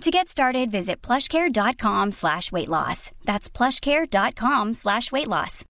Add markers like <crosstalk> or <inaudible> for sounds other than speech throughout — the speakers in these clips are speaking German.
To get started, visit plushcare.com slash weight loss. That's plushcare.com slash weight loss.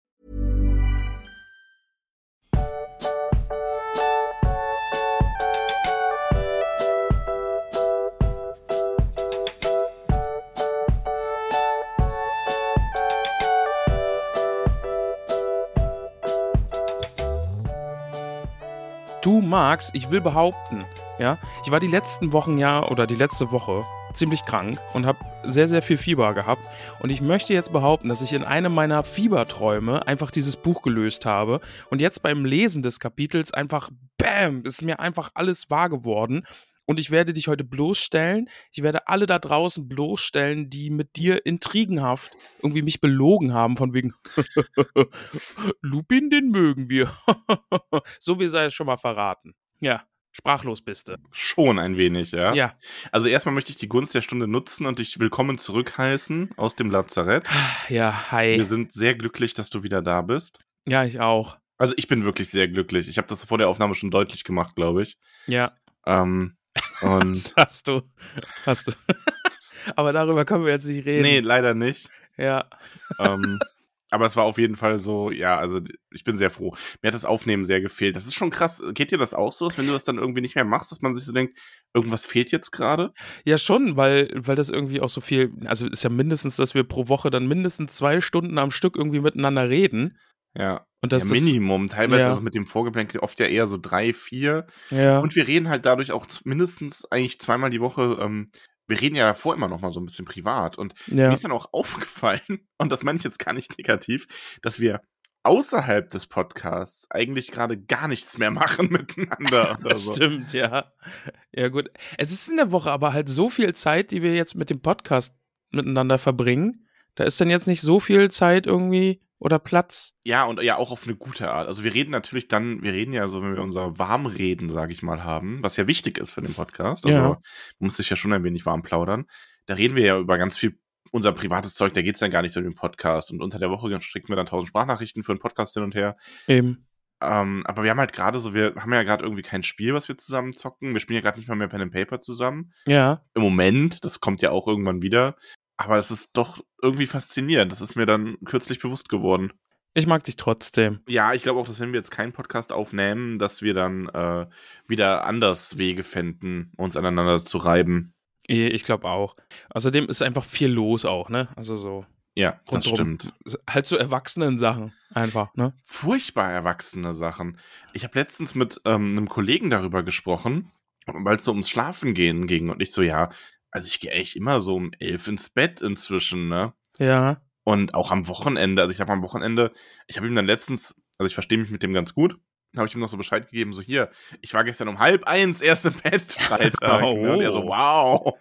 Du Max, ich will behaupten, ja, ich war die letzten Wochen ja oder die letzte Woche ziemlich krank und habe sehr, sehr viel Fieber gehabt. Und ich möchte jetzt behaupten, dass ich in einem meiner Fieberträume einfach dieses Buch gelöst habe. Und jetzt beim Lesen des Kapitels einfach, bam, ist mir einfach alles wahr geworden. Und ich werde dich heute bloßstellen. Ich werde alle da draußen bloßstellen, die mit dir intrigenhaft irgendwie mich belogen haben, von wegen <laughs> Lupin, den mögen wir. <laughs> so wie sei es schon mal verraten. Ja, sprachlos bist du. Schon ein wenig, ja. Ja. Also erstmal möchte ich die Gunst der Stunde nutzen und dich willkommen zurückheißen aus dem Lazarett. Ja, hi. Wir sind sehr glücklich, dass du wieder da bist. Ja, ich auch. Also ich bin wirklich sehr glücklich. Ich habe das vor der Aufnahme schon deutlich gemacht, glaube ich. Ja. Ähm, <laughs> und hast du. Hast du. <laughs> Aber darüber können wir jetzt nicht reden. nee, leider nicht. Ja. ähm, aber es war auf jeden Fall so, ja, also ich bin sehr froh. Mir hat das Aufnehmen sehr gefehlt. Das ist schon krass. Geht dir das auch so, dass wenn du das dann irgendwie nicht mehr machst, dass man sich so denkt, irgendwas fehlt jetzt gerade? Ja, schon, weil, weil das irgendwie auch so viel, also ist ja mindestens, dass wir pro Woche dann mindestens zwei Stunden am Stück irgendwie miteinander reden. Ja. Und das, ja, Minimum. Teilweise ja. also mit dem Vorgeplänkel oft ja eher so drei, vier. Ja. Und wir reden halt dadurch auch mindestens eigentlich zweimal die Woche. Ähm, wir reden ja davor immer noch mal so ein bisschen privat. Und ja. mir ist dann auch <laughs> aufgefallen, und das meine ich jetzt gar nicht negativ, dass wir außerhalb des Podcasts eigentlich gerade gar nichts mehr machen <laughs> miteinander. <laughs> Oder Das so. stimmt, ja. Ja, gut. Es ist in der Woche aber halt so viel Zeit, die wir jetzt mit dem Podcast miteinander verbringen. Da ist dann jetzt nicht so viel Zeit irgendwie oder Platz. Ja, und ja auch auf eine gute Art. Also wir reden natürlich dann, wir reden ja so, wenn wir unser Warmreden, sage ich mal, haben, was ja wichtig ist für den Podcast. Also Ja. man muss sich ja schon ein wenig warm plaudern. Da reden wir ja über ganz viel unser privates Zeug, da geht's dann gar nicht so um den Podcast. Und unter der Woche schicken wir dann tausend Sprachnachrichten für einen Podcast hin und her. Eben. Ähm, aber wir haben halt gerade so, wir haben ja gerade irgendwie kein Spiel, was wir zusammen zocken. Wir spielen ja gerade nicht mal mehr Pen and Paper zusammen. Ja. Im Moment, das kommt ja auch irgendwann wieder. Aber das ist doch irgendwie faszinierend. Das ist mir dann kürzlich bewusst geworden. Ich mag dich trotzdem. Ja, ich glaube auch, dass wenn wir jetzt keinen Podcast aufnehmen, dass wir dann äh, wieder anders Wege fänden, uns aneinander zu reiben. Eh, Ich glaube auch. Außerdem ist einfach viel los auch, ne? Also so. Ja, das stimmt. Halt so erwachsenen Sachen einfach, ne? Furchtbar erwachsene Sachen. Ich habe letztens mit ähm, einem Kollegen darüber gesprochen, weil es so ums Schlafen gehen ging. Und ich so, ja, also ich gehe echt immer so um elf ins Bett inzwischen, ne? Ja. Und auch am Wochenende, also ich sag mal am Wochenende, ich habe ihm dann letztens, also ich verstehe mich mit dem ganz gut, habe ich ihm noch so Bescheid gegeben, so hier, ich war gestern um halb eins erst im <laughs> Bett <laughs> Freitag. Oh. ne? Und er so, wow.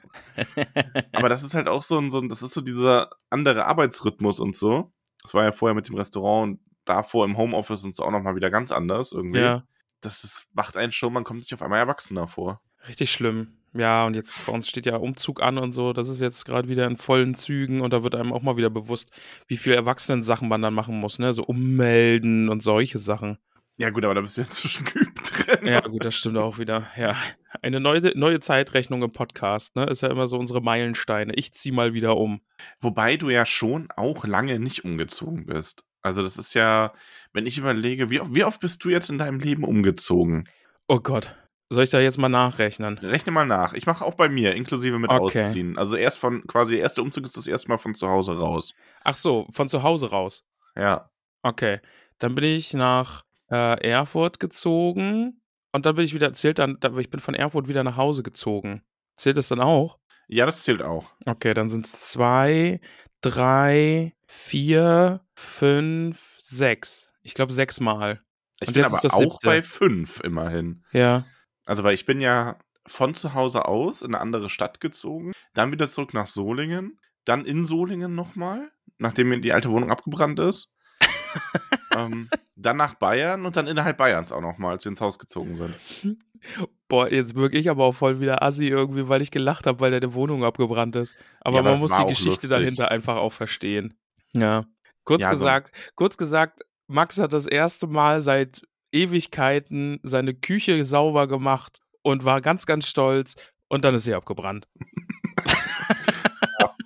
<laughs> Aber das ist halt auch so ein, so ein, das ist so dieser andere Arbeitsrhythmus und so. Das war ja vorher mit dem Restaurant und davor im Homeoffice und so auch nochmal wieder ganz anders irgendwie. Ja. Das ist, macht einen schon, man kommt sich auf einmal erwachsener vor. Richtig schlimm. Ja, und jetzt bei uns steht ja Umzug an und so. Das ist jetzt gerade wieder in vollen Zügen und da wird einem auch mal wieder bewusst, wie viel Erwachsenen-Sachen man dann machen muss, ne? So ummelden und solche Sachen. Ja gut, aber da bist du inzwischen geübt <laughs> drin. Ja, gut, das stimmt auch wieder. Ja. Eine neue, neue Zeitrechnung im Podcast, ne? Ist ja immer so unsere Meilensteine. Ich zieh mal wieder um. Wobei du ja schon auch lange nicht umgezogen bist. Also das ist ja, wenn ich überlege, wie, wie oft bist du jetzt in deinem Leben umgezogen? Oh Gott. Soll ich da jetzt mal nachrechnen? Rechne mal nach. Ich mache auch bei mir, inklusive mit Okay. Ausziehen. Also erst von, quasi der erste Umzug ist das erste Mal von zu Hause raus. Ach so, von zu Hause raus. Ja. Okay. Dann bin ich nach äh, Erfurt gezogen und dann bin ich wieder, zählt dann, da- ich bin von Erfurt wieder nach Hause gezogen. Zählt das dann auch? Ja, das zählt auch. Okay, dann sind es zwei, drei, vier, fünf, sechs. Ich glaube sechsmal. Ich Und bin jetzt aber ist das auch siebte. bei fünf immerhin. Ja. Also, weil ich bin ja von zu Hause aus in eine andere Stadt gezogen, dann wieder zurück nach Solingen, dann in Solingen nochmal, nachdem mir die alte Wohnung abgebrannt ist. <laughs> ähm, dann nach Bayern und dann innerhalb Bayerns auch nochmal, als wir ins Haus gezogen sind. <laughs> Boah, jetzt wirke ich aber auch voll wieder assi irgendwie, weil ich gelacht habe, weil deine Wohnung abgebrannt ist. Aber Ja, aber man muss die Geschichte lustig. dahinter einfach auch verstehen. Ja. Kurz Ja, so- gesagt, kurz gesagt, Max hat das erste Mal seit Ewigkeiten seine Küche sauber gemacht und war ganz, ganz stolz und dann ist sie abgebrannt. <laughs>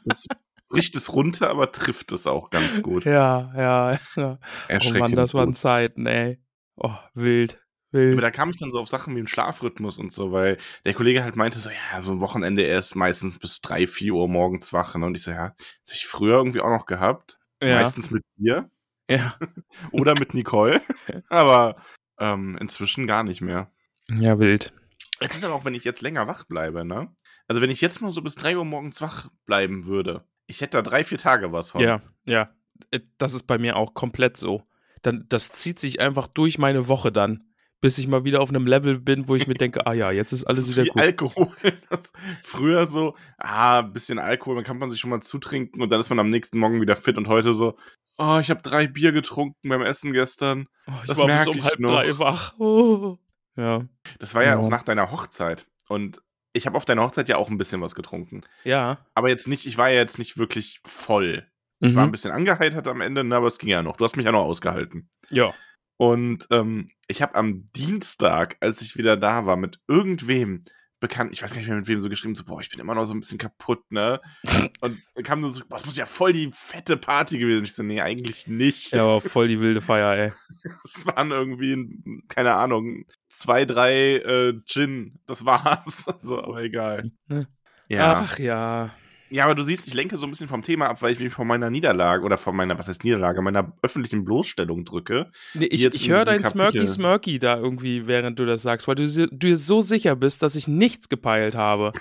Das bricht es runter, aber trifft es auch ganz gut. Ja, ja, ja. Oh Mann, das waren. Zeiten, ey. Oh, wild, Aber wild. da kam ich dann so auf Sachen wie den Schlafrhythmus und so, weil der Kollege halt meinte so, ja, so ein Wochenende erst meistens bis drei, vier Uhr morgens wach. ne? Und ich so, ja, das ich früher irgendwie auch noch gehabt. Ja, Meistens mit dir ja. <laughs> oder mit Nicole. <laughs> aber ähm, inzwischen gar nicht mehr. Ja, wild. Es ist aber auch, wenn ich jetzt länger wach bleibe, ne? Also wenn ich jetzt mal so bis drei Uhr morgens wach bleiben würde, ich hätte da drei, vier Tage was von. Ja, ja. Äh, Das ist bei mir auch komplett so. Dann, das zieht sich einfach durch meine Woche dann, bis ich mal wieder auf einem Level bin, wo ich mir denke, ah ja, jetzt ist <laughs> Das alles ist wieder wie gut. Alkohol. <laughs> Das früher so, ah, ein bisschen Alkohol, dann kann man sich schon mal zutrinken und dann ist man am nächsten Morgen wieder fit und heute so, oh, ich habe drei Bier getrunken beim Essen gestern. Oh, ich das war bis um ich halb noch. drei wach. Oh. Ja, Das war ja, Ja. auch nach deiner Hochzeit und ich habe auf deiner Hochzeit ja auch ein bisschen was getrunken. ja. Aber jetzt nicht, ich war ja jetzt nicht wirklich voll. Ich war ein Mhm. bisschen angeheitert am Ende, ne, aber es ging ja noch. Du hast mich ja noch ausgehalten. Ja. Und ähm, ich habe am Dienstag, als ich wieder da war, mit irgendwem bekannt, ich weiß gar nicht mehr mit wem so geschrieben, so, boah, ich bin immer noch so ein bisschen kaputt, ne? <laughs> Und dann kam nur so, boah, das muss ja voll die fette Party gewesen. Ich so, nee, eigentlich nicht. Ja, aber voll die wilde Feier, ey. <laughs> Es waren irgendwie, keine Ahnung, zwei, drei äh, Gin. Das war's. <laughs> So, aber egal. Hm. Ja. Ach ja. Ja, aber du siehst, ich lenke so ein bisschen vom Thema ab, weil ich mich von meiner Niederlage oder von meiner, was heißt Niederlage, meiner öffentlichen Bloßstellung drücke. Nee, ich ich höre dein Smirky. Smirky da irgendwie, während du das sagst, weil du dir so sicher bist, dass ich nichts gepeilt habe.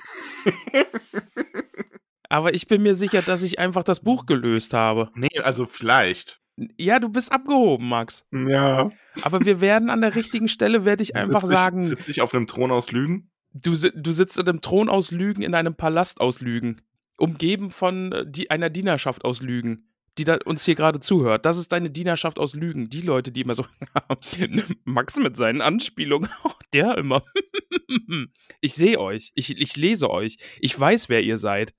<laughs> Aber ich bin mir sicher, dass ich einfach das Buch gelöst habe. Nee, also vielleicht. Ja, du bist abgehoben, Max. Ja. Aber wir werden an der richtigen Stelle, werde ich einfach Sitz sagen, Ich, sitz ich auf einem Thron aus Lügen? du, du sitzt in einem Thron aus Lügen, in einem Palast aus Lügen. Umgeben von äh, die, einer Dienerschaft aus Lügen, die uns hier gerade zuhört. Das ist deine Dienerschaft aus Lügen. Die Leute, die immer so, <laughs> Max mit seinen Anspielungen, <laughs> oh, der immer. <laughs> ich sehe euch, ich, ich lese euch, ich weiß, wer ihr seid.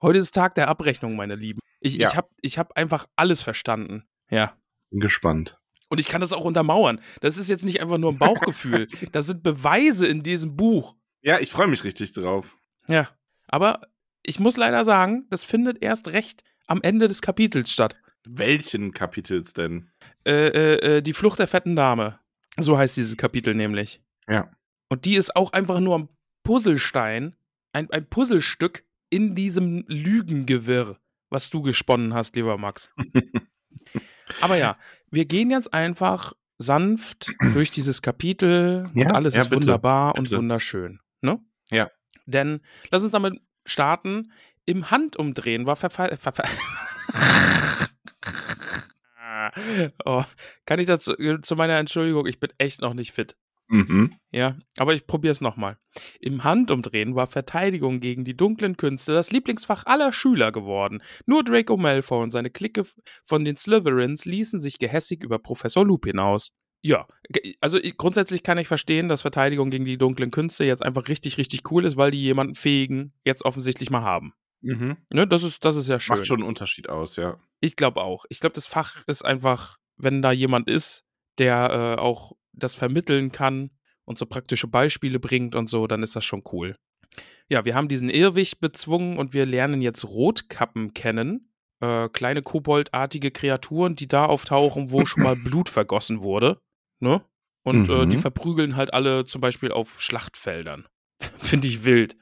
Heute ist Tag der Abrechnung, meine Lieben. Ich, Ja. ich habe ich hab einfach alles verstanden. Ja. Bin gespannt. Und ich kann das auch untermauern. Das ist jetzt nicht einfach nur ein Bauchgefühl. das sind Beweise in diesem Buch. Ja, ich freue mich richtig drauf. Ja. Aber ich muss leider sagen, das findet erst recht am Ende des Kapitels statt. Welchen Kapitels denn? Äh, äh, äh, die Flucht der fetten Dame. So heißt dieses Kapitel nämlich. Ja. Und die ist auch einfach nur ein Puzzlestein, ein, ein Puzzlestück in diesem Lügengewirr, was du gesponnen hast, lieber Max. <laughs> Aber ja, wir gehen jetzt einfach sanft durch dieses Kapitel Ja, und alles ja, ist bitte, wunderbar und bitte. wunderschön. Ne? Ja. Denn lass uns damit starten. Im Handumdrehen war verfall. verfall <laughs> oh, kann ich dazu zu meiner Entschuldigung, ich bin echt noch nicht fit. Mhm. Ja, aber ich probiere es nochmal. Im Handumdrehen war Verteidigung gegen die dunklen Künste das Lieblingsfach aller Schüler geworden. Nur Draco Malfoy und seine Clique von den Slytherins ließen sich gehässig über Professor Lupin aus. Ja, also ich, grundsätzlich kann ich verstehen, dass Verteidigung gegen die dunklen Künste jetzt einfach richtig, richtig cool ist, weil die jemanden fähigen jetzt offensichtlich mal haben. Mhm. Ne, das ist, das ist ja schön. Macht schon einen Unterschied aus, ja. Ich glaube auch. Ich glaube, das Fach ist einfach, wenn da jemand ist, der äh, auch das vermitteln kann und so praktische Beispiele bringt und so, dann ist das schon cool. Ja, wir haben diesen Irrwig bezwungen und wir lernen jetzt Rotkappen kennen. Äh, kleine koboldartige Kreaturen, die da auftauchen, wo schon mal <laughs> Blut vergossen wurde. Ne? Und äh, Mhm. die verprügeln halt alle zum Beispiel auf Schlachtfeldern. <laughs> Finde ich wild.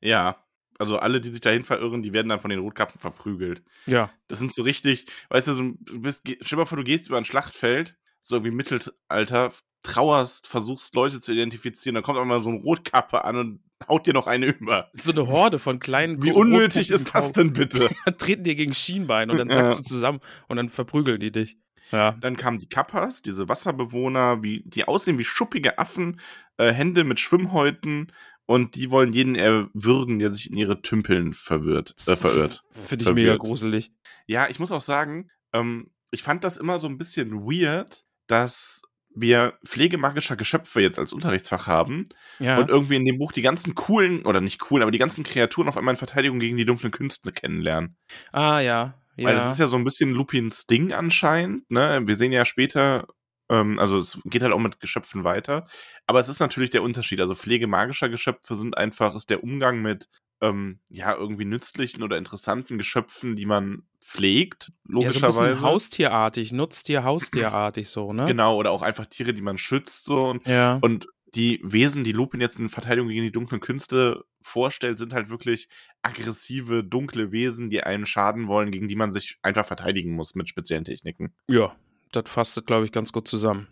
Ja. Also alle, die sich dahin verirren, die werden dann von den Rotkappen verprügelt. Ja. Das sind so richtig, weißt du, so, du bist, stell dir mal vor, du gehst über ein Schlachtfeld, so irgendwie Mittelalter, trauerst, versuchst Leute zu identifizieren, dann kommt einmal so ein Rotkappe an und haut dir noch eine über. So eine Horde von kleinen Wie unnötig ist das denn bitte? <laughs> treten dir gegen Schienbein und dann <laughs> Ja. sagst du zusammen und dann verprügeln die dich. Ja. Dann kamen die Kappas, diese Wasserbewohner, wie, die aussehen wie schuppige Affen, äh, Hände mit Schwimmhäuten und die wollen jeden erwürgen, der sich in ihre Tümpeln verwirrt, äh, verirrt. <laughs> Finde ich mega Verwirrt. gruselig. Ja, ich muss auch sagen, ähm, ich fand das immer so ein bisschen weird, dass wir pflegemagischer Geschöpfe jetzt als Unterrichtsfach haben Ja. und irgendwie in dem Buch die ganzen coolen, oder nicht coolen, aber die ganzen Kreaturen auf einmal in Verteidigung gegen die dunklen Künste kennenlernen. ah, ja. Ja. Weil das ist ja so ein bisschen Lupins Ding anscheinend, ne? Wir sehen ja später, ähm, also es geht halt auch mit Geschöpfen weiter. Aber es ist natürlich der Unterschied. Also pflegemagischer Geschöpfe sind einfach, ist der Umgang mit ähm, ja, irgendwie nützlichen oder interessanten Geschöpfen, die man pflegt, ja, so ein logischerweise. haustierartig, Nutztier, <clears throat> haustierartig so, ne? Genau, oder auch einfach Tiere, die man schützt, so und, Ja. und die Wesen, die Lupin jetzt in Verteidigung gegen die dunklen Künste vorstellt, sind halt wirklich aggressive, dunkle Wesen, die einen schaden wollen, gegen die man sich einfach verteidigen muss mit speziellen Techniken. ja, das fasst, glaube ich, ganz gut zusammen.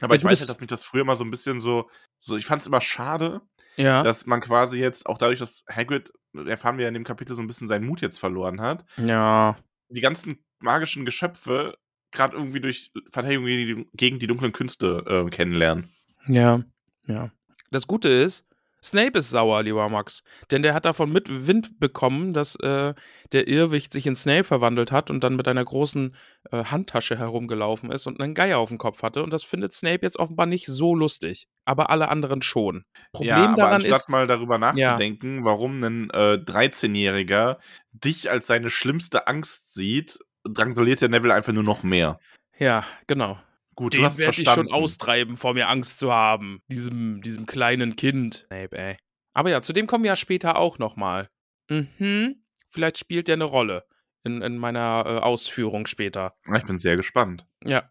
Aber Ja, ich weiß bist- halt, dass mich das früher mal so ein bisschen so, so ich fand es immer schade, Ja. dass man quasi jetzt, auch dadurch, dass Hagrid, erfahren wir ja in dem Kapitel, so ein bisschen seinen Mut jetzt verloren hat, ja. die ganzen magischen Geschöpfe gerade irgendwie durch Verteidigung gegen die, gegen die dunklen Künste äh, kennenlernen. Ja, ja. Das Gute ist, Snape ist sauer, lieber Max. Denn der hat davon mit Wind bekommen, dass äh, der Irrwicht sich in Snape verwandelt hat und dann mit einer großen äh, Handtasche herumgelaufen ist und einen Geier auf dem Kopf hatte. Und das findet Snape jetzt offenbar nicht so lustig. Aber alle anderen schon. Problem ja, aber daran anstatt ist. mal darüber nachzudenken, warum ein äh, 13-Jähriger dich als seine schlimmste Angst sieht, drangsaliert der Neville einfach nur noch mehr. Ja, genau. Gut, Den werde ich schon austreiben, vor mir Angst zu haben. Diesem, diesem kleinen Kind. Snape, ey. Aber ja, zu dem kommen wir ja später auch nochmal. Mhm. Vielleicht spielt der eine Rolle in, in meiner äh, Ausführung später. Ich bin sehr gespannt. Ja.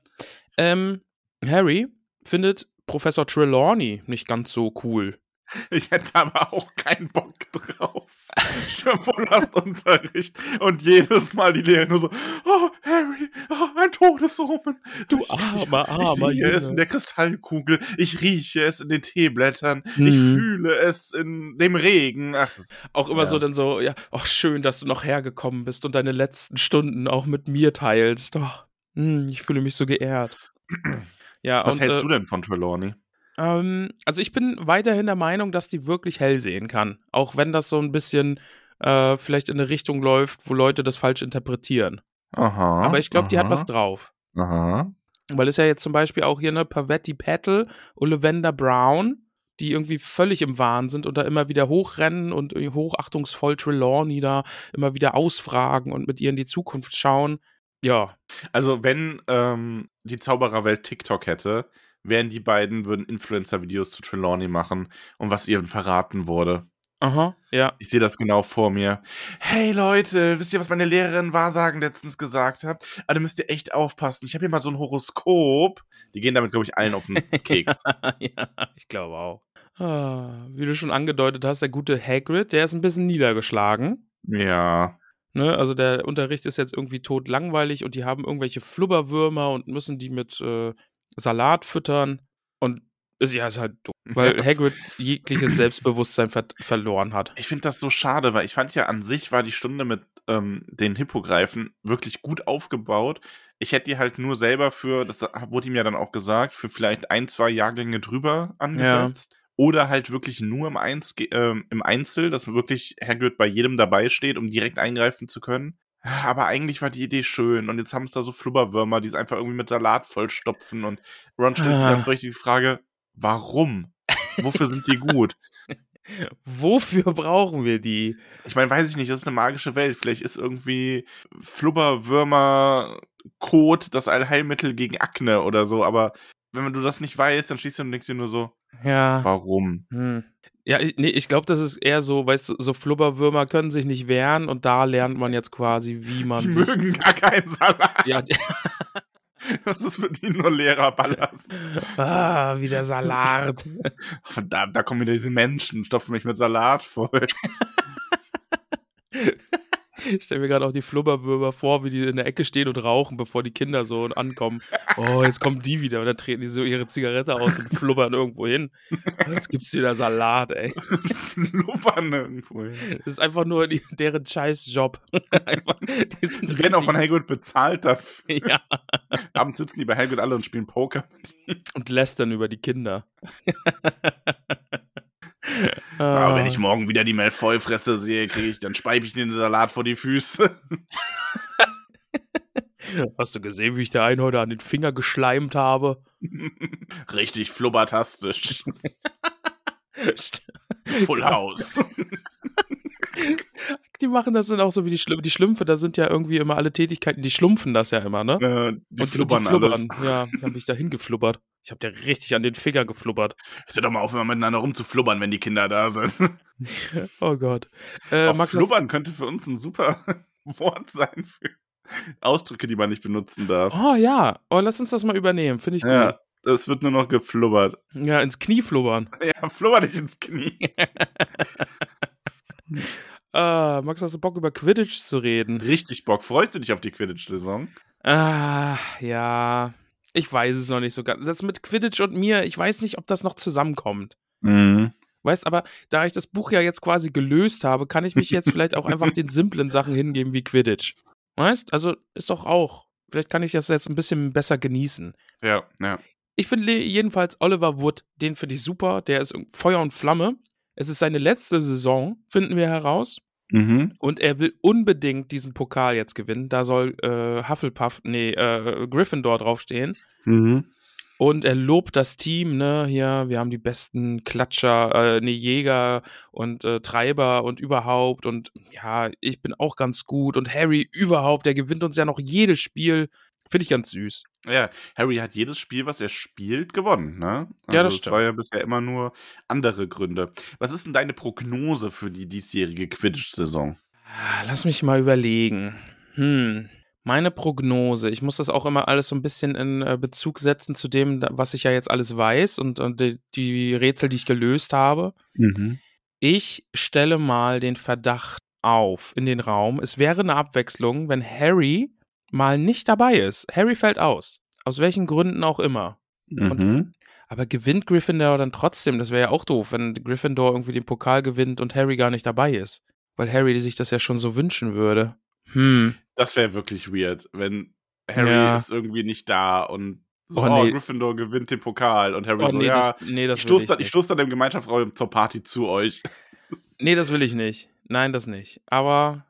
Ähm, Harry findet Professor Trelawney nicht ganz so cool. Ich hätte aber auch keinen Bock drauf. Stell dir vor, du hast Unterricht und jedes Mal die Lehrerin nur so, oh, Harry, oh, ein Todesomen. Du ich, armer, ich, armer Ich sehe es in der Kristallkugel, ich rieche es in den Teeblättern, ich Mhm. fühle es in dem Regen. Ach, Auch immer Ja. so dann so, ja, ach schön, dass du noch hergekommen bist und deine letzten Stunden auch mit mir teilst. Oh, hm, ich fühle mich so geehrt. Ja, was und, hältst äh, du denn von Trelawney? Ähm, also ich bin weiterhin der Meinung, dass die wirklich hell sehen kann. Auch wenn das so ein bisschen äh, vielleicht in eine Richtung läuft, wo Leute das falsch interpretieren. Aha. Aber ich glaube, die hat was drauf. Aha. Weil es ja jetzt zum Beispiel auch hier eine Pavetti Petal und Lavender Brown, die irgendwie völlig im Wahn sind und da immer wieder hochrennen und irgendwie hochachtungsvoll Trelawney da immer wieder ausfragen und mit ihr in die Zukunft schauen. Ja, Also, wenn ähm, die Zaubererwelt TikTok hätte, wären die beiden, würden Influencer-Videos zu Trelawney machen und was ihr verraten wurde. aha, ja. Ich sehe das genau vor mir. Hey Leute, wisst ihr, was meine Lehrerin Wahrsagen letztens gesagt hat? Da müsst ihr echt aufpassen. Ich habe hier mal so ein Horoskop. Die gehen damit, glaube ich, allen auf den <laughs> Keks. ja, ich glaube auch. Ah, wie du schon angedeutet hast, der gute Hagrid, der ist ein bisschen niedergeschlagen. ja. Ne? Also der Unterricht ist jetzt irgendwie tot langweilig und die haben irgendwelche Flubberwürmer und müssen die mit äh, Salat füttern. Und ist, ja, ist halt doof, <laughs> weil Ja, Hagrid jegliches Selbstbewusstsein ver verloren hat. Ich finde das so schade, weil ich fand ja an sich war die Stunde mit ähm, den Hippogreifen wirklich gut aufgebaut. Ich hätte die halt nur selber für, das wurde ihm ja dann auch gesagt, für vielleicht ein, zwei Jahrgänge drüber angesetzt. Oder halt wirklich nur im, Einz ähm, im Einzel, dass wirklich Hagrid bei jedem dabei steht, um direkt eingreifen zu können. Aber eigentlich war die Idee schön und jetzt haben es da so Flubberwürmer, die es einfach irgendwie mit Salat vollstopfen und Ron stellt sich Ah. ganz richtig die Frage, warum? Wofür sind die gut? <laughs> Wofür brauchen wir die? Ich meine, weiß ich nicht, das ist eine magische Welt. Vielleicht ist irgendwie Flubberwürmer Kot das Allheilmittel gegen Akne oder so, aber wenn du das nicht weißt, dann schließt du und denkst dir nur so, Ja. warum? Hm. Ja, ich, nee, ich glaube, das ist eher so, weißt du, so Flubberwürmer können sich nicht wehren und da lernt man jetzt quasi, wie man Die mögen gar keinen Salat. Ja, <laughs> Das ist für die nur leerer Ballast. ah, wie der Salat. <laughs> Verdammt, da kommen wieder diese Menschen, stopfen mich mit Salat voll. <laughs> <laughs> Ich stelle mir gerade auch die Flubberwürmer vor, wie die in der Ecke stehen und rauchen, bevor die Kinder so ankommen. Oh, jetzt kommen die wieder und dann treten die so ihre Zigarette aus und flubbern irgendwo hin. Oh, jetzt gibt's wieder Salat, ey. <laughs> Flubbern irgendwo hin. Das ist einfach nur die, deren Scheißjob. <laughs> Einfach, die, sind Die werden auch von Hagrid bezahlt dafür. Ja, Abends sitzen die bei Hagrid alle und spielen Poker. und lästern über die Kinder. Aber wenn Ah. ich morgen wieder die Malfoy-Fresse sehe, kriege ich, dann speibe ich den Salat vor die Füße. <laughs> Hast du gesehen, wie ich der einen heute an den Finger geschleimt habe? <laughs> Richtig flubbertastisch. <laughs> Full House. <laughs> Die machen das dann auch so wie die, Schl die Schlümpfe, da sind ja irgendwie immer alle Tätigkeiten, die schlumpfen das ja immer, ne? Äh, die Und flubbern, die flubbern. alles. Ja, <laughs> dann bin ich da hingeflubbert. Ich hab dir richtig an den Finger geflubbert. Hör doch mal auf, immer miteinander rumzuflubbern, wenn die Kinder da sind. <laughs> Oh Gott. Äh, Auch Max, flubbern könnte für uns ein super Wort sein für Ausdrücke, die man nicht benutzen darf. Oh ja, oh, lass uns das mal übernehmen, finde ich gut. Ja, es wird nur noch geflubbert. Ja, ins Knie flubbern. Ja, flubber dich ins Knie. Ah, Max, hast du Bock über Quidditch zu reden? Richtig Bock. Freust du dich auf die Quidditch-Saison? Ah, ja. Ich weiß es noch nicht so ganz. Das mit Quidditch und mir, ich weiß nicht, ob das noch zusammenkommt. Mhm. Weißt, aber da ich das Buch ja jetzt quasi gelöst habe, kann ich mich jetzt <laughs> vielleicht auch einfach den simplen Sachen hingeben wie Quidditch. Weißt? Also ist doch auch. Vielleicht kann ich das jetzt ein bisschen besser genießen. Ja, ja. Ich finde jedenfalls Oliver Wood, den finde ich super. Der ist Feuer und Flamme. Es ist seine letzte Saison, finden wir heraus. Mhm. Und er will unbedingt diesen Pokal jetzt gewinnen. Da soll äh, Hufflepuff, nee, äh, Gryffindor draufstehen. Mhm. Und er lobt das Team, ne, hier, wir haben die besten Klatscher, äh, ne, Jäger und äh, Treiber und überhaupt. Und ja, ich bin auch ganz gut. Und Harry überhaupt, der gewinnt uns ja noch jedes Spiel. Finde ich ganz süß. Ja, Harry hat jedes Spiel, was er spielt, gewonnen, ne? Ja, das Es war ja bisher immer nur andere Gründe. Was ist denn deine Prognose für die diesjährige Quidditch-Saison? Ah, Lass mich mal überlegen. Hm. Meine Prognose, ich muss das auch immer alles so ein bisschen in äh, Bezug setzen zu dem, was ich ja jetzt alles weiß und, und die, die Rätsel, die ich gelöst habe. Mhm. Ich stelle mal den Verdacht auf in den Raum. Es wäre eine Abwechslung, wenn Harry mal nicht dabei ist. Harry fällt aus. Aus welchen Gründen auch immer. Mhm. Aber gewinnt Gryffindor dann trotzdem? Das wäre ja auch doof, wenn Gryffindor irgendwie den Pokal gewinnt und Harry gar nicht dabei ist. Weil Harry sich das ja schon so wünschen würde. Hm. Das wäre wirklich weird, wenn Harry Ja. ist irgendwie nicht da und so, Oh, oh, nee. Gryffindor gewinnt den Pokal und Harry Oh, so, nee, ja, das, nee, das ich stoße dann, stoß dann im Gemeinschaftsraum zur Party zu euch. Nee, das will ich nicht. Nein, das nicht. Aber,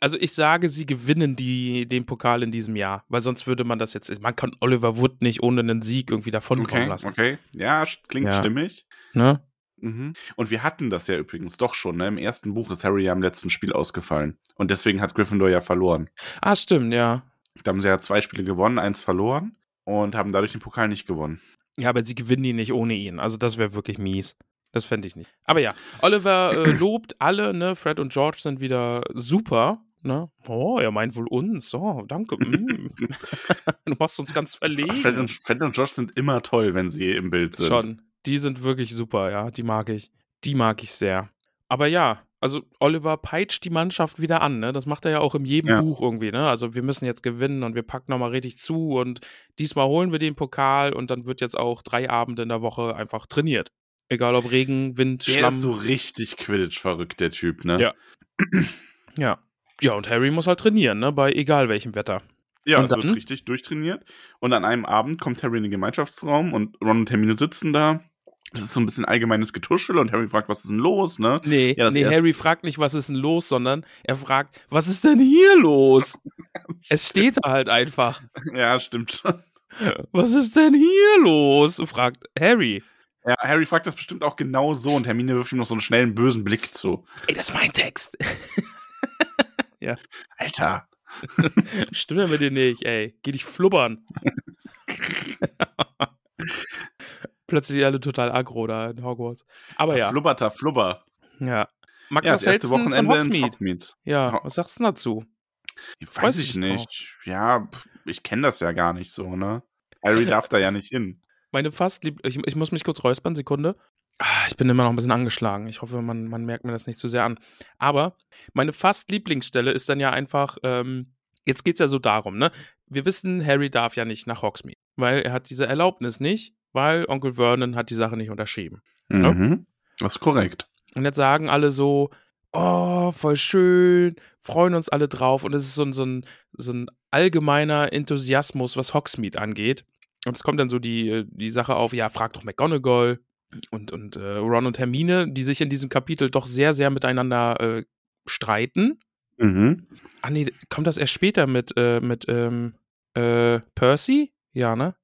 also ich sage, sie gewinnen die, den Pokal in diesem Jahr. Weil sonst würde man das jetzt, man kann Oliver Wood nicht ohne einen Sieg irgendwie davonkommen Okay, lassen. okay. Ja, klingt Ja. stimmig. Ne? Mhm. Und wir hatten das ja übrigens doch schon. Ne? Im ersten Buch ist Harry ja im letzten Spiel ausgefallen. Und deswegen hat Gryffindor ja verloren. Ah, stimmt, ja. Da haben sie ja zwei Spiele gewonnen, eins verloren und haben dadurch den Pokal nicht gewonnen. Ja, aber sie gewinnen ihn nicht ohne ihn. Also das wäre wirklich mies. Das fände ich nicht. Aber ja, Oliver äh, <clears throat> lobt alle, ne? Fred und George sind wieder super. Ne? Oh, er meint wohl uns. Oh, danke. <laughs> mm. du machst uns ganz verlegen. Ach, Fred, und, Fred und Josh sind immer toll, wenn sie im Bild sind. Schon. Die sind wirklich super, ja. Die mag ich. Die mag ich sehr. Aber ja, also Oliver peitscht die Mannschaft wieder an, ne? Das macht er ja auch in jedem Ja. Buch irgendwie, ne? Also wir müssen jetzt gewinnen und wir packen nochmal richtig zu und diesmal holen wir den Pokal und dann wird jetzt auch drei Abende in der Woche einfach trainiert. Egal ob Regen, Wind, Der Schlamm. ist so richtig Quidditch-verrückt, der Typ, ne? Ja. <clears throat> Ja. Ja, und Harry muss halt trainieren, ne? Bei egal welchem Wetter. Ja, Und es wird dann? richtig durchtrainiert. Und an einem Abend kommt Harry in den Gemeinschaftsraum und Ron und Hermine sitzen da. Es ist so ein bisschen allgemeines Getuschel und Harry fragt, was ist denn los, ne? Nee, Ja, nee Harry fragt nicht, was ist denn los, sondern er fragt, was ist denn hier los? <laughs> es steht da halt einfach. Ja, stimmt schon. Was ist denn hier los? fragt Harry. Ja, Harry fragt das bestimmt auch genau so und Hermine wirft ihm noch so einen schnellen bösen Blick zu. Ey, das ist mein Text. <laughs> Alter. <laughs> Stimme mit dir nicht, ey. Geh dich flubbern. <laughs> Plötzlich alle total aggro da in Hogwarts. Aber ja, Flubberter Flubber. ja. Max, Ja, was das erste Wochenende in Hogsmeade? Ja, was sagst du denn dazu? Weiß du ich nicht. Ja, pf, ich kenne das ja gar nicht so, ne? Harry darf da ja nicht hin. Meine fast lieb ich, ich muss mich kurz räuspern, Sekunde. Ah, ich bin immer noch ein bisschen angeschlagen. Ich hoffe, man, man merkt mir das nicht zu sehr an. Aber meine fast Lieblingsstelle ist dann ja einfach, ähm, jetzt geht's ja so darum, ne? Wir wissen, Harry darf ja nicht nach Hogsmeade, weil er hat diese Erlaubnis nicht, weil Onkel Vernon hat die Sache nicht unterschrieben. Ja. Mhm. Das ist korrekt. Und jetzt sagen alle so, oh, voll schön, freuen uns alle drauf. Und es ist so ein, so ein, so ein allgemeiner Enthusiasmus, was Hogsmeade angeht. Und es kommt dann so die, äh, die Sache auf, ja, frag doch McGonagall und, und äh, Ron und Hermine, die sich in diesem Kapitel doch sehr, sehr miteinander äh, streiten. Mhm. Ah nee, kommt das erst später mit, äh, mit, ähm, Äh, Percy? Ja, ne?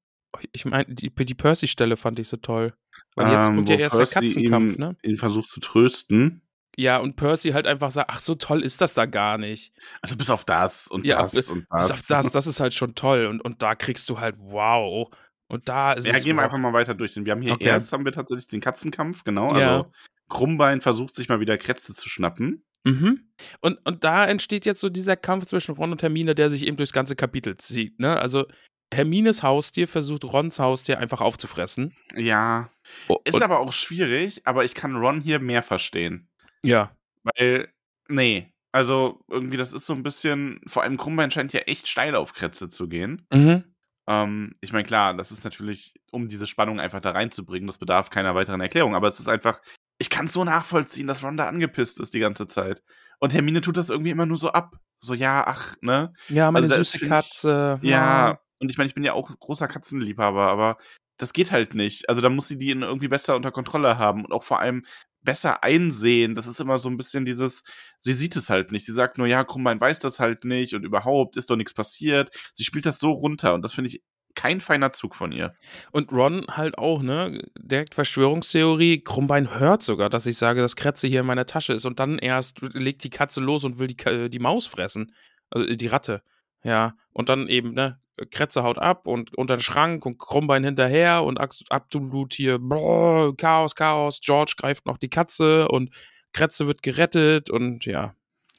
Ich meine, die, die Percy-Stelle fand ich so toll. Weil jetzt Ähm, kommt ja erst Percy der Katzenkampf, ihn, ne? ihn versucht zu trösten. Ja, und Percy halt einfach sagt, ach, so toll ist das da gar nicht. Also bis auf das und Ja, das bis- und Bis das. auf das, <laughs> das ist halt schon toll. Und, und da kriegst du halt, wow. Und da ist Ja, es. gehen wir einfach mal weiter durch. Den. Wir haben hier Okay. erst haben wir tatsächlich den Katzenkampf, genau. Ja. Also Krummbein versucht sich mal wieder Krätze zu schnappen. Mhm. Und, und da entsteht jetzt so dieser Kampf zwischen Ron und Hermine, der sich eben durchs ganze Kapitel zieht. Ne? Also Hermines Haustier versucht Rons Haustier einfach aufzufressen. Ja. O- Ist aber auch schwierig, aber ich kann Ron hier mehr verstehen. Ja. Weil, nee, also irgendwie, das ist so ein bisschen, vor allem Krummbein scheint ja echt steil auf Krätze zu gehen. Mhm. Ähm, ich meine, klar, das ist natürlich, um diese Spannung einfach da reinzubringen, das bedarf keiner weiteren Erklärung, aber es ist einfach, ich kann es so nachvollziehen, dass Ron da angepisst ist die ganze Zeit. Und Hermine tut das irgendwie immer nur so ab. So, ja, ach, ne? Ja, meine Also da ist, süße finde ich- Katze. Ja, und ich meine, ich bin ja auch großer Katzenliebhaber, aber das geht halt nicht. Also da muss sie die irgendwie besser unter Kontrolle haben und auch vor allem besser einsehen. Das ist immer so ein bisschen dieses, sie sieht es halt nicht. Sie sagt nur, ja, Krummbein weiß das halt nicht und überhaupt ist doch nichts passiert. Sie spielt das so runter und das finde ich kein feiner Zug von ihr. Und Ron halt auch, ne? Direkt Verschwörungstheorie. Krummbein hört sogar, dass ich sage, dass Kretze hier in meiner Tasche ist. Und dann erst legt die Katze los und will die, die Maus fressen. Also äh, die Ratte. Ja. Und dann eben, ne? Kretze haut ab und unter den Schrank und Krummbein hinterher und absolut hier brrr, Chaos, Chaos. George greift noch die Katze und Kretze wird gerettet und ja.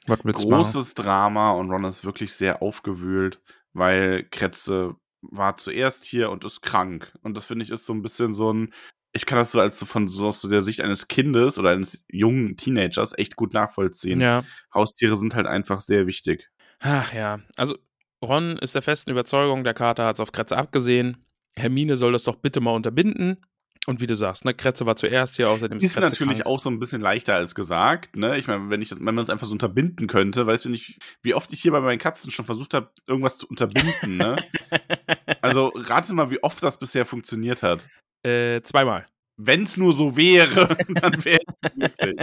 Was willst du machen? Großes Drama und Ron ist wirklich sehr aufgewühlt, weil Kretze war zuerst hier und ist krank. Und das finde ich ist so ein bisschen so ein, ich kann das so als so von so aus der Sicht eines Kindes oder eines jungen Teenagers echt gut nachvollziehen. Ja. Haustiere sind halt einfach sehr wichtig. Ach ja, also Ron ist der festen Überzeugung, der Kater hat es auf Kretze abgesehen. Hermine soll das doch bitte mal unterbinden. Und wie du sagst, ne, Kretze war zuerst hier, außerdem ist Ist Kretze natürlich krank. auch so ein bisschen leichter als gesagt, ne? Ich meine, wenn ich das, wenn man es einfach so unterbinden könnte, weißt du nicht, wie oft ich hier bei meinen Katzen schon versucht habe, irgendwas zu unterbinden, ne? <laughs> Also rate mal, wie oft das bisher funktioniert hat. äh, zweimal. Wenn es nur so wäre, <laughs> dann wäre es möglich.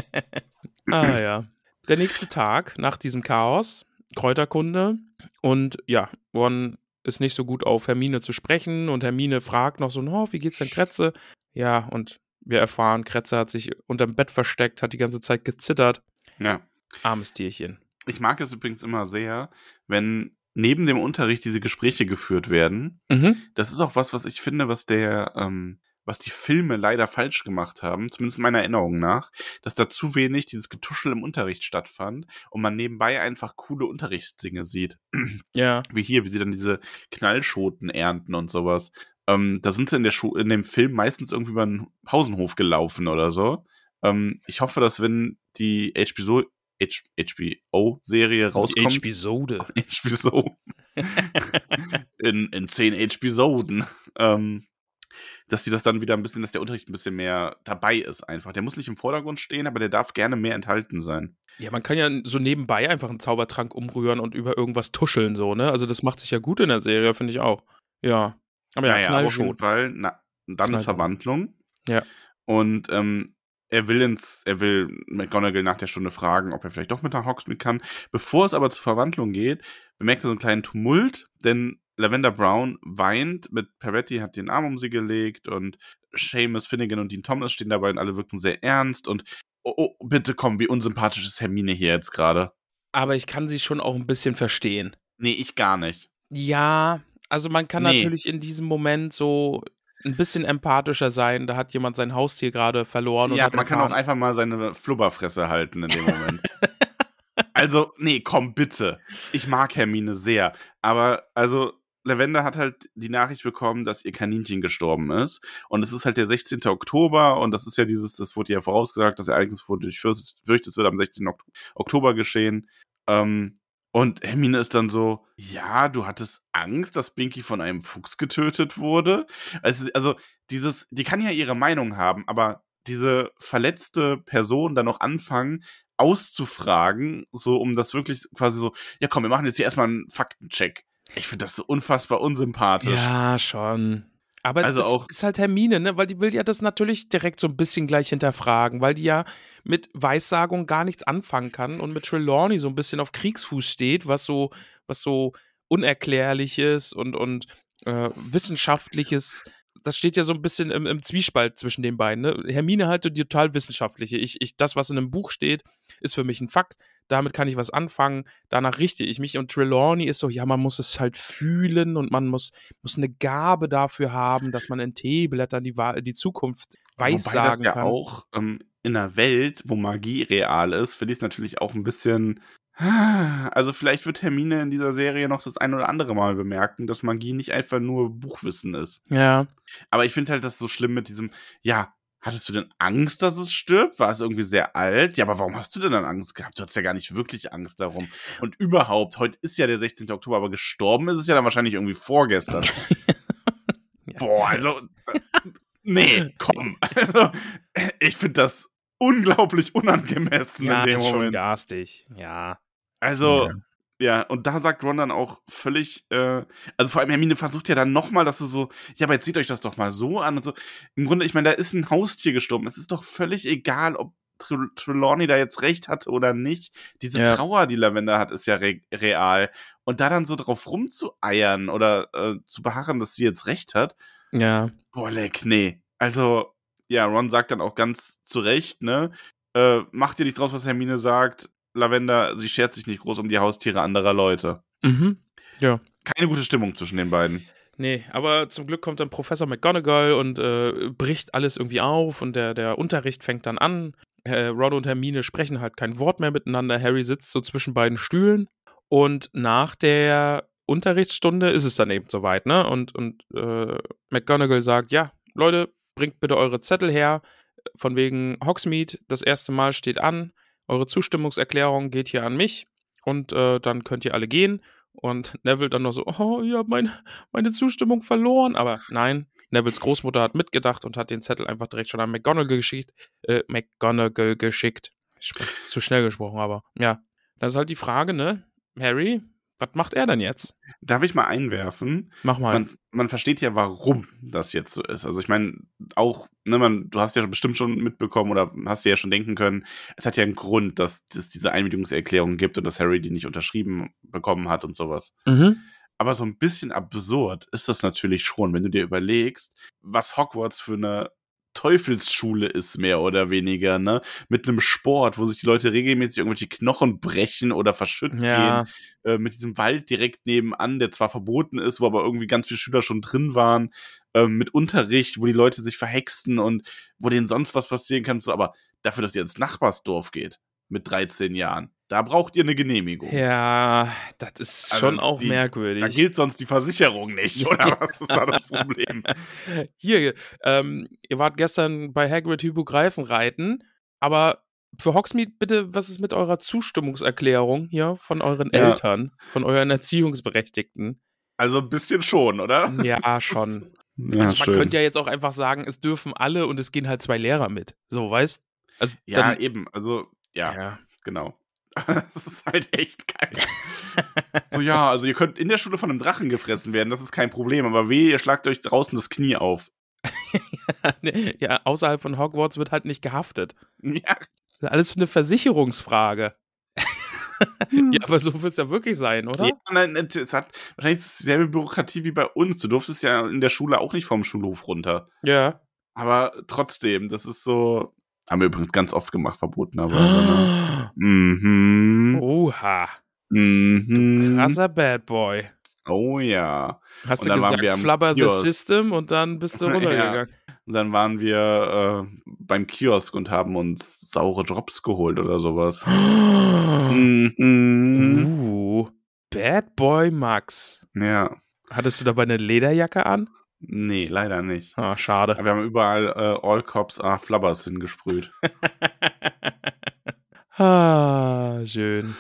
Ah ja. Der nächste Tag nach diesem Chaos, Kräuterkunde. Und ja, Ron ist nicht so gut auf Hermine zu sprechen. Und Hermine fragt noch so, oh, wie geht's denn Kretze? Ja, und wir erfahren, Kretze hat sich unterm Bett versteckt, hat die ganze Zeit gezittert. Ja. Armes Tierchen. Ich mag es übrigens immer sehr, wenn neben dem Unterricht diese Gespräche geführt werden. Mhm. Das ist auch was, was ich finde, was der, ähm, was die Filme leider falsch gemacht haben, zumindest meiner Erinnerung nach, dass da zu wenig dieses Getuschel im Unterricht stattfand und man nebenbei einfach coole Unterrichtsdinge sieht. <clears throat> Ja. Wie hier, wie sie dann diese Knallschoten ernten und sowas. Ähm, da sind sie in, der Schu in dem Film meistens irgendwie über einen Pausenhof gelaufen oder so. Ähm, ich hoffe, dass wenn die HBO, HBO-Serie rauskommt, Episode. HBO <laughs> <laughs> in, in zehn Episoden, ähm, dass die das dann wieder ein bisschen, dass der Unterricht ein bisschen mehr dabei ist einfach. Der muss nicht im Vordergrund stehen, aber der darf gerne mehr enthalten sein. Ja, man kann ja so nebenbei einfach einen Zaubertrank umrühren und über irgendwas tuscheln, so, ne? Also das macht sich ja gut in der Serie, finde ich auch. Ja. Aber ja, Naja, auf jeden. Fall, na, dann ist Verwandlung. Ja. Und ähm, er will ins, er will McGonagall nach der Stunde fragen, ob er vielleicht doch mit nach Hogsmeade kann. Bevor es aber zur Verwandlung geht, bemerkt er so einen kleinen Tumult, denn Lavender Brown weint, mit Peretti hat den Arm um sie gelegt und Seamus, Finnegan und Dean Thomas stehen dabei und alle wirken sehr ernst und oh, oh bitte komm, wie unsympathisch ist Hermine hier jetzt gerade. Aber ich kann sie schon auch ein bisschen verstehen. Nee, ich gar nicht. Ja, also man kann Nee. natürlich in diesem Moment so ein bisschen empathischer sein. Da hat jemand sein Haustier gerade verloren. Ja, man kann auch einfach mal seine Flubberfresse halten in dem Moment. <laughs> also, nee, komm, bitte. Ich mag Hermine sehr. Aber, also, Lavender hat halt die Nachricht bekommen, dass ihr Kaninchen gestorben ist. Und es ist halt der 16. Oktober und das ist ja dieses, das wurde ja vorausgesagt, das Ereignis wurde, ich fürchte, es wird am 16. Ok- Oktober geschehen. Ähm, und Hermine ist dann so, ja, du hattest Angst, dass Binky von einem Fuchs getötet wurde. Also, also dieses, die kann ja ihre Meinung haben, aber diese verletzte Person dann noch anfangen auszufragen, so um das wirklich quasi so, ja komm, wir machen jetzt hier erstmal einen Faktencheck. Ich finde das so unfassbar unsympathisch. Ja, schon. Aber Also auch- ist halt Hermine, ne? Weil die will ja das natürlich direkt so ein bisschen gleich hinterfragen, weil die ja mit Weissagung gar nichts anfangen kann und mit Trelawney so ein bisschen auf Kriegsfuß steht, was so, was so Unerklärliches und, und äh, Wissenschaftliches das steht ja so ein bisschen im, im Zwiespalt zwischen den beiden. Ne? Hermine halt die total wissenschaftliche. Ich, ich, das, was in einem Buch steht, ist für mich ein Fakt. Damit kann ich was anfangen. Danach richte ich mich. Und Trelawney ist so, ja, man muss es halt fühlen und man muss, muss eine Gabe dafür haben, dass man in Teeblättern die, die Zukunft weissagen Wobei ja kann. auch ähm, in einer Welt, wo Magie real ist, finde ich es natürlich auch ein bisschen also vielleicht wird Hermine in dieser Serie noch das ein oder andere Mal bemerken, dass Magie nicht einfach nur Buchwissen ist. Ja. Aber ich finde halt das so schlimm mit diesem, ja, hattest du denn Angst, dass es stirbt? War es irgendwie sehr alt? Ja, aber warum hast du denn dann Angst gehabt? Du hattest ja gar nicht wirklich Angst darum. Und überhaupt, heute ist ja der 16. Oktober, aber gestorben ist es ja dann wahrscheinlich irgendwie vorgestern. <laughs> ja. Boah, also, äh, nee, komm. Also, ich finde das unglaublich unangemessen ja, in dem ist Moment. schon garstig, ja. Also, ja. Ja. und da sagt Ron dann auch völlig, äh, also vor allem Hermine versucht ja dann nochmal, dass du so, ja, aber jetzt seht euch das doch mal so an und so. Im Grunde, ich meine, da ist ein Haustier gestorben. Es ist doch völlig egal, ob Trelawney da jetzt recht hatte oder nicht. Diese ja. Trauer, die Lavender hat, ist ja re real. Und da dann so drauf rumzueiern oder äh, zu beharren, dass sie jetzt recht hat. Ja. Boah, leck, nee. Also, ja, Ron sagt dann auch ganz zu Recht, ne? Äh, macht ihr nichts draus, was Hermine sagt. Lavender, sie schert sich nicht groß um die Haustiere anderer Leute. Mhm. Ja. Keine gute Stimmung zwischen den beiden. Nee, aber zum Glück kommt dann Professor McGonagall und äh, bricht alles irgendwie auf und der, der Unterricht fängt dann an. Äh, Ron und Hermine sprechen halt kein Wort mehr miteinander. Harry sitzt so zwischen beiden Stühlen und nach der Unterrichtsstunde ist es dann eben soweit, ne? Und, und äh, McGonagall sagt, ja, Leute, bringt bitte eure Zettel her. Von wegen Hogsmeade, das erste Mal steht an. Eure Zustimmungserklärung geht hier an mich. Und äh, dann könnt ihr alle gehen. Und <laughs> Neville dann noch so, oh, ich habe mein, meine Zustimmung verloren. Aber nein, Nevilles Großmutter hat mitgedacht und hat den Zettel einfach direkt schon an McGonagall geschickt. Äh, McGonagall geschickt. Zu schnell gesprochen, aber ja. Das ist halt die Frage, ne? Harry, was macht er denn jetzt? Darf ich mal einwerfen? Mach mal. Man, man versteht ja, warum das jetzt so ist. Also ich meine, auch, ne, man, du hast ja bestimmt schon mitbekommen oder hast dir ja schon denken können, es hat ja einen Grund, dass es diese Einwilligungserklärung gibt und dass Harry die nicht unterschrieben bekommen hat und sowas. Mhm. Aber so ein bisschen absurd ist das natürlich schon, wenn du dir überlegst, was Hogwarts für eine Teufelsschule ist, mehr oder weniger, ne? Mit einem Sport, wo sich die Leute regelmäßig irgendwelche Knochen brechen oder verschütten ja. gehen. Äh, mit diesem Wald direkt nebenan, der zwar verboten ist, wo aber irgendwie ganz viele Schüler schon drin waren. Äh, mit Unterricht, wo die Leute sich verhexen und wo denen sonst was passieren kann. So, aber dafür, dass ihr ins Nachbarsdorf geht mit 13 Jahren. Da braucht ihr eine Genehmigung. Ja, das ist also schon auch die, merkwürdig. Da gilt sonst die Versicherung nicht, <laughs> oder was ist da das Problem? <laughs> Hier, ähm, ihr wart gestern bei Hagrid Hypogreifen reiten, aber für Hogsmeade bitte, was ist mit eurer Zustimmungserklärung hier von euren ja. Eltern, von euren Erziehungsberechtigten? Also ein bisschen schon, oder? Ja, <laughs> schon. Ja, also man schön. könnte ja jetzt auch einfach sagen, es dürfen alle und es gehen halt zwei Lehrer mit. So, weißt? Also, ja, eben. Also, ja, ja. genau. <laughs> das ist halt echt geil. so, ja, also ihr könnt in der Schule von einem Drachen gefressen werden, das ist kein Problem, aber weh, ihr schlagt euch draußen das Knie auf. <laughs> ja, außerhalb von Hogwarts wird halt nicht gehaftet. <laughs> Ja. Das ist alles eine Versicherungsfrage. ja, aber so wird es ja wirklich sein, oder? Ja, nein, es hat wahrscheinlich dieselbe Bürokratie wie bei uns. Du durftest ja in der Schule auch nicht vom Schulhof runter. Ja. Aber trotzdem, das ist so, haben wir übrigens ganz oft gemacht, verboten, aber. ne? <gasps> mhm. Oha. Mhm. Krasser Bad Boy. Oh ja. Hast und du gesagt, Flubber the System und dann bist du <laughs> runtergegangen. ja. Und dann waren wir äh, beim Kiosk und haben uns saure Drops geholt oder sowas. <gasps> mhm. Uh, Bad Boy Max. Ja. Hattest du dabei eine Lederjacke an? Nee, leider nicht. Ah, schade. Wir haben überall äh, All Cops are Flubbers hingesprüht. <laughs> ah, schön.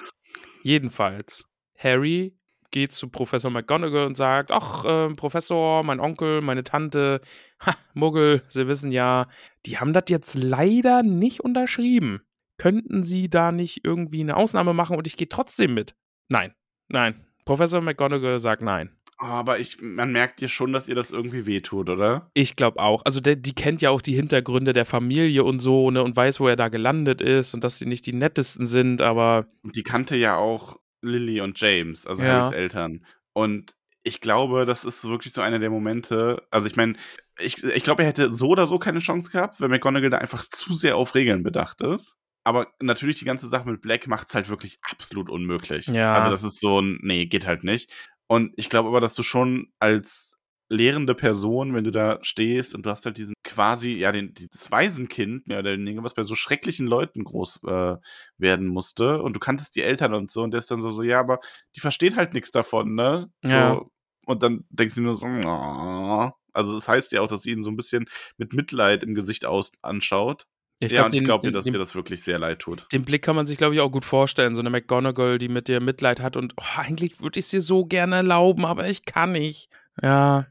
Jedenfalls, Harry geht zu Professor McGonagall und sagt, ach, äh, Professor, mein Onkel, meine Tante, <laughs> ha, Muggel, Sie wissen ja, die haben das jetzt leider nicht unterschrieben. Könnten Sie da nicht irgendwie eine Ausnahme machen und ich gehe trotzdem mit? Nein, nein. Professor McGonagall sagt nein. Aber ich, man merkt dir schon, dass ihr das irgendwie wehtut, oder? Ich glaube auch. Also der, die kennt ja auch die Hintergründe der Familie und so, ne, und weiß, wo er da gelandet ist und dass sie nicht die nettesten sind, aber. Und die kannte ja auch Lily und James, also ja. Harrys Eltern. Und ich glaube, das ist wirklich so einer der Momente. Also ich meine, ich, ich glaube, er hätte so oder so keine Chance gehabt, weil McGonagall da einfach zu sehr auf Regeln bedacht ist. Aber natürlich die ganze Sache mit Black macht es halt wirklich absolut unmöglich. Ja. Also das ist so ein, nee, geht halt nicht. Und ich glaube aber, dass du schon als lehrende Person, wenn du da stehst und du hast halt diesen quasi, ja, den, dieses Waisenkind, mehr oder weniger, was bei so schrecklichen Leuten groß äh, werden musste und du kanntest die Eltern und so und der ist dann so, so ja, aber die verstehen halt nichts davon, ne? So, Ja. Und dann denkst du nur so, oh. also das heißt ja auch, dass sie ihn so ein bisschen mit Mitleid im Gesicht aus anschaut. Ich ja, glaub, und ich glaube den- dass den- dir das wirklich sehr leid tut. Den Blick kann man sich, glaube ich, auch gut vorstellen. So eine McGonagall, die mit dir Mitleid hat und oh, eigentlich würde ich es dir so gerne erlauben, aber ich kann nicht. Ja.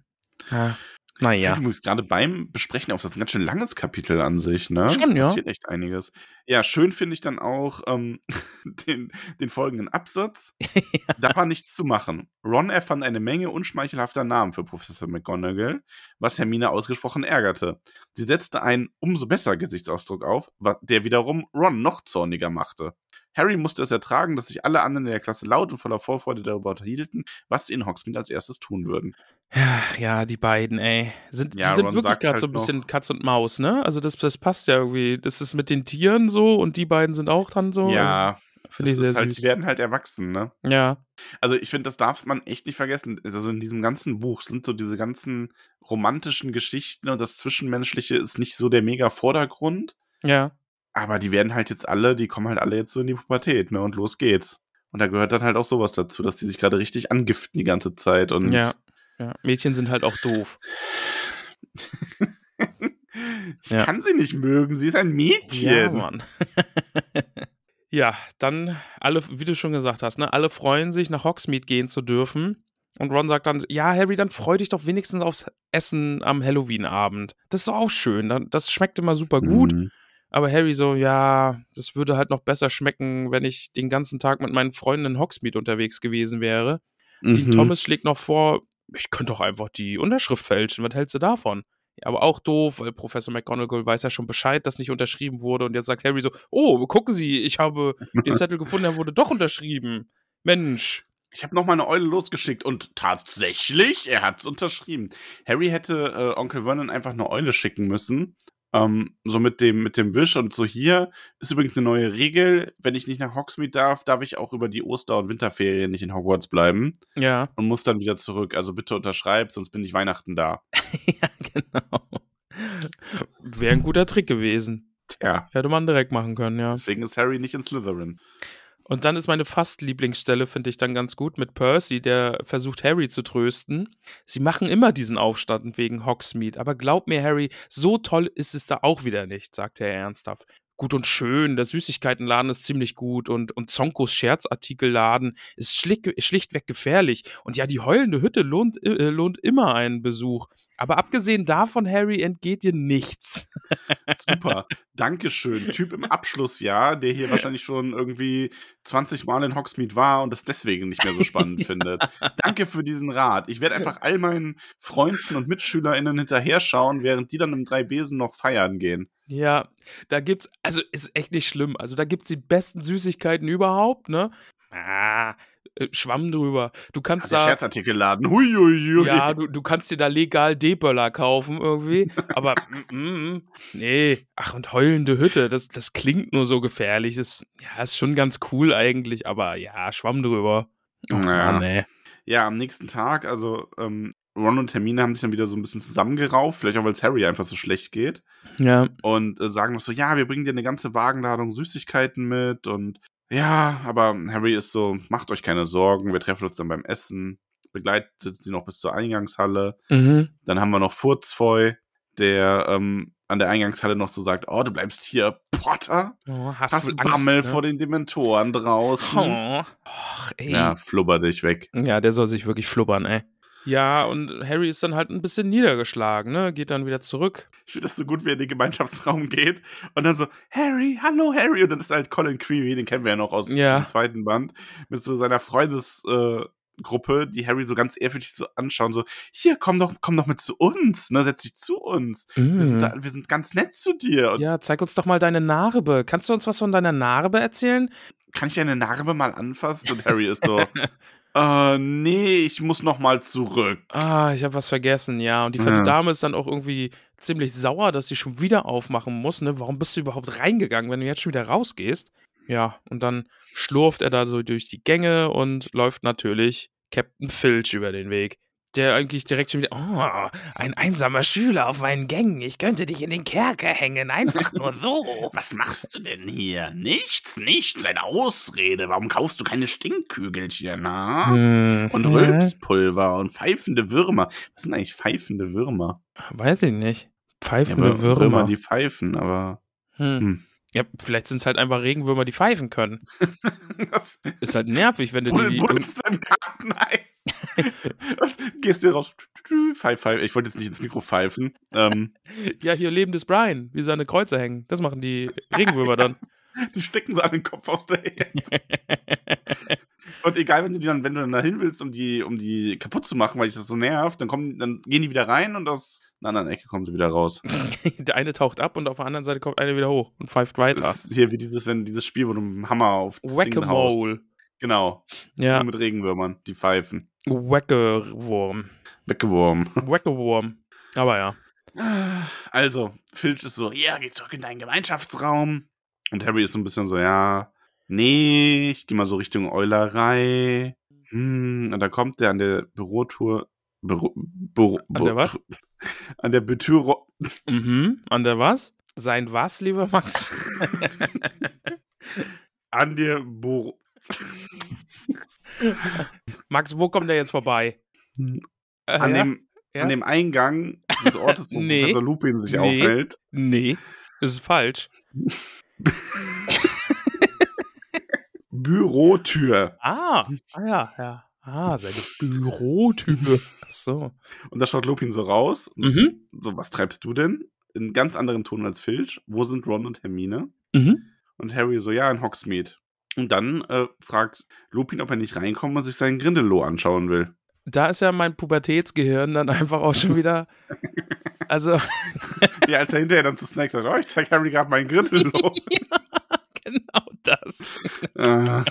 ja. Ich Naja. finde übrigens gerade beim Besprechen auf das ist ein ganz schön langes Kapitel an sich, ne? Schon, ja. Passiert echt einiges. Ja, schön finde ich dann auch ähm, <laughs> den, den folgenden Absatz. <laughs> Da war nichts zu machen. Ron erfand eine Menge unschmeichelhafter Namen für Professor McGonagall, was Hermine ausgesprochen ärgerte. Sie setzte einen umso besser Gesichtsausdruck auf, der wiederum Ron noch zorniger machte. Harry musste es ertragen, dass sich alle anderen in der Klasse laut und voller Vorfreude darüber unterhielten, was sie in Hogsmeade als erstes tun würden. Ja, die beiden, ey. Sind, Ja, die sind Ron wirklich gerade halt so ein bisschen noch- Katz und Maus, ne? Also das, das passt ja irgendwie. Das ist mit den Tieren so und die beiden sind auch dann so. ja, finde ich sehr halt, süß. die werden halt erwachsen, ne? Ja, Also ich finde, das darf man echt nicht vergessen. Also in diesem ganzen Buch sind so diese ganzen romantischen Geschichten und das Zwischenmenschliche ist nicht so der mega Vordergrund. ja. Aber die werden halt jetzt alle, die kommen halt alle jetzt so in die Pubertät, ne? Und los geht's. Und da gehört dann halt auch sowas dazu, dass die sich gerade richtig angiften die ganze Zeit. Und Ja. Ja, Mädchen sind halt auch doof. <laughs> ich Ja. kann sie nicht mögen, sie ist ein Mädchen. Ja, Mann. <laughs> ja, dann alle, wie du schon gesagt hast, ne, alle freuen sich, nach Hogsmeade gehen zu dürfen. Und Ron sagt dann, ja, Harry, dann freu dich doch wenigstens aufs Essen am Halloween-Abend. Das ist doch auch schön. Das schmeckt immer super gut. Mhm. Aber Harry so, ja, das würde halt noch besser schmecken, wenn ich den ganzen Tag mit meinen Freunden in Hogsmeade unterwegs gewesen wäre. Dean Mhm. Thomas schlägt noch vor, ich könnte doch einfach die Unterschrift fälschen. Was hältst du davon? Ja, aber auch doof, weil Professor McGonagall weiß ja schon Bescheid, dass nicht unterschrieben wurde. Und jetzt sagt Harry so, oh, gucken Sie, ich habe den Zettel gefunden, er wurde doch unterschrieben. Mensch. Ich habe noch mal eine Eule losgeschickt und tatsächlich, er hat's unterschrieben. Harry hätte äh, Onkel Vernon einfach eine Eule schicken müssen. Ähm, so mit dem, mit dem Wisch und so hier ist übrigens eine neue Regel. Wenn ich nicht nach Hogsmeade darf, darf ich auch über die Oster- und Winterferien nicht in Hogwarts bleiben Ja, und muss dann wieder zurück. Also bitte unterschreib, sonst bin ich Weihnachten da. <laughs> ja, genau. Wäre ein guter Trick gewesen. Ja, Hätte man direkt machen können, ja. deswegen ist Harry nicht in Slytherin. Und dann ist meine fast Lieblingsstelle, finde ich dann ganz gut, mit Percy, der versucht, Harry zu trösten. Sie machen immer diesen Aufstand wegen Hogsmeade, aber glaub mir, Harry, so toll ist es da auch wieder nicht, sagt er ernsthaft. Gut und schön, der Süßigkeitenladen ist ziemlich gut und, und Zonkos Scherzartikelladen ist schlick, schlichtweg gefährlich. Und ja, die heulende Hütte lohnt, äh, lohnt immer einen Besuch. Aber abgesehen davon, Harry, entgeht dir nichts. <laughs> Super, Dankeschön. Typ im Abschlussjahr, der hier wahrscheinlich schon irgendwie 20 Mal in Hogsmeade war und das deswegen nicht mehr so spannend <laughs> findet. Danke für diesen Rat. Ich werde einfach all meinen Freunden und MitschülerInnen hinterher schauen, während die dann im Drei-Besen noch feiern gehen. Ja, da gibt's, also ist echt nicht schlimm. Also da gibt's die besten Süßigkeiten überhaupt, ne? Ah, äh, Schwamm drüber. Du kannst Der da, Scherzartikelladen. Huiuiui. ja, du, du kannst dir da legal D-Böller kaufen irgendwie, aber mm, mm, nee. Ach, und heulende Hütte, das, das klingt nur so gefährlich. Das ja, ist schon ganz cool eigentlich, aber ja, Schwamm drüber. Oh, Ja. Mann, ey. Ja, am nächsten Tag, also ähm, Ron und Hermine haben sich dann wieder so ein bisschen zusammengerauft, vielleicht auch, weil es Harry einfach so schlecht geht. Ja, und äh, sagen noch so, ja, wir bringen dir eine ganze Wagenladung Süßigkeiten mit und ja, aber Harry ist so, macht euch keine Sorgen, wir treffen uns dann beim Essen, begleitet sie noch bis zur Eingangshalle. mhm. Dann haben wir noch Furzfeu, der ähm, an der Eingangshalle noch so sagt, oh, du bleibst hier, Potter, Oh, hast, hast wohl Angst, Bammel ne? vor den Dementoren draußen. Oh, Och, ey. Ja, flubber dich weg. Ja, der soll sich wirklich flubbern, ey. Ja, und Harry ist dann halt ein bisschen niedergeschlagen, ne? Geht dann wieder zurück. Ich finde das so gut, wie er in den Gemeinschaftsraum geht und dann so, Harry, hallo Harry. Und dann ist halt Colin Creevy, den kennen wir ja noch aus Ja. dem zweiten Band, mit so seiner Freundesgruppe, äh, die Harry so ganz ehrfürchtig so anschauen, so, hier, komm doch, komm doch mit zu uns, ne, setz dich zu uns. Wir, sind Mhm. da, wir sind ganz nett zu dir. Und Ja, zeig uns doch mal deine Narbe. Kannst du uns was von deiner Narbe erzählen? kann ich deine Narbe mal anfassen? Und Harry ist so, <laughs> Äh, nee, ich muss noch mal zurück. Ah, ich habe was vergessen, ja. Und die fette Ja. Dame ist dann auch irgendwie ziemlich sauer, dass sie schon wieder aufmachen muss, ne? Warum bist du überhaupt reingegangen, wenn du jetzt schon wieder rausgehst? Ja, und dann schlurft er da so durch die Gänge und läuft natürlich Captain Filch über den Weg. Der eigentlich direkt schon wieder, oh, ein einsamer Schüler auf meinen Gängen. Ich könnte dich in den Kerker hängen, einfach nur so. <laughs> Was machst du denn hier? Nichts, nichts, eine Ausrede. Warum kaufst du keine Stinkkügelchen, ha? Hm, Und Rülpspulver und pfeifende Würmer. Was sind eigentlich pfeifende Würmer? Weiß ich nicht. Ja, Pfeifende aber Würmer. die pfeifen, aber. hm. Hm. Ja, vielleicht sind es halt einfach Regenwürmer, die pfeifen können. <laughs> Das Ist halt nervig, wenn du Bull- die. buddelst im Garten ein. <laughs> Gehst dir raus. Pfeif, pfeif. Ich wollte jetzt nicht ins Mikro pfeifen. Ähm, <laughs> Ja, hier lebendes Brian, wie seine Kreuze hängen. Das machen die Regenwürmer dann. <laughs> die stecken so an den Kopf aus der Erde. Und egal, wenn du die dann, wenn du dann dahin willst, um die, um die kaputt zu machen, weil dich das so nervt, dann kommen, dann gehen die wieder rein und aus einer anderen Ecke kommen sie wieder raus. der eine taucht ab und auf der anderen Seite kommt einer wieder hoch und pfeift weiter. Das ist hier wie dieses, wenn dieses Spiel, wo du mit dem Hammer auf das Ding haust. Genau. Ja, Nur mit Regenwürmern, die pfeifen. Wacke-Wurm. Weggeworfen. <laughs> Wacke-Wurm. Aber ja. Also, Filch ist so, ja, geh zurück in deinen Gemeinschaftsraum. Und Harry ist so ein bisschen so, ja, nee, ich geh mal so Richtung Eulerei. Hm, und da kommt der an der Bürotour. Büro, Büro, An der was? <laughs> An der Büro. Mhm. An der was? Sein was, lieber Max? <laughs> An der Büro. Max, wo kommt der jetzt vorbei? Äh, An, ja? dem, Ja? an dem Eingang des Ortes, wo <laughs> Nee. Professor Lupin sich Nee. aufhält. Nee, das ist falsch. <laughs> Bürotür. Ah, ah ja, ja. Ah, seine Bürotür. Ach so. Und da schaut Lupin so raus. Mhm. So, was treibst du denn? In ganz anderen Ton als Filch. Wo sind Ron und Hermine? Mhm. Und Harry so, ja, in Hogsmeade. Und dann äh, fragt Lupin, ob er nicht reinkommt und sich seinen Grindelow anschauen will. Da ist ja mein Pubertätsgehirn dann einfach auch schon wieder. <laughs> Also, <laughs> Ja, als er hinterher dann zu Snack sagt, oh, ich zeig Harry gerade meinen Grindelow. <laughs> genau das. äh,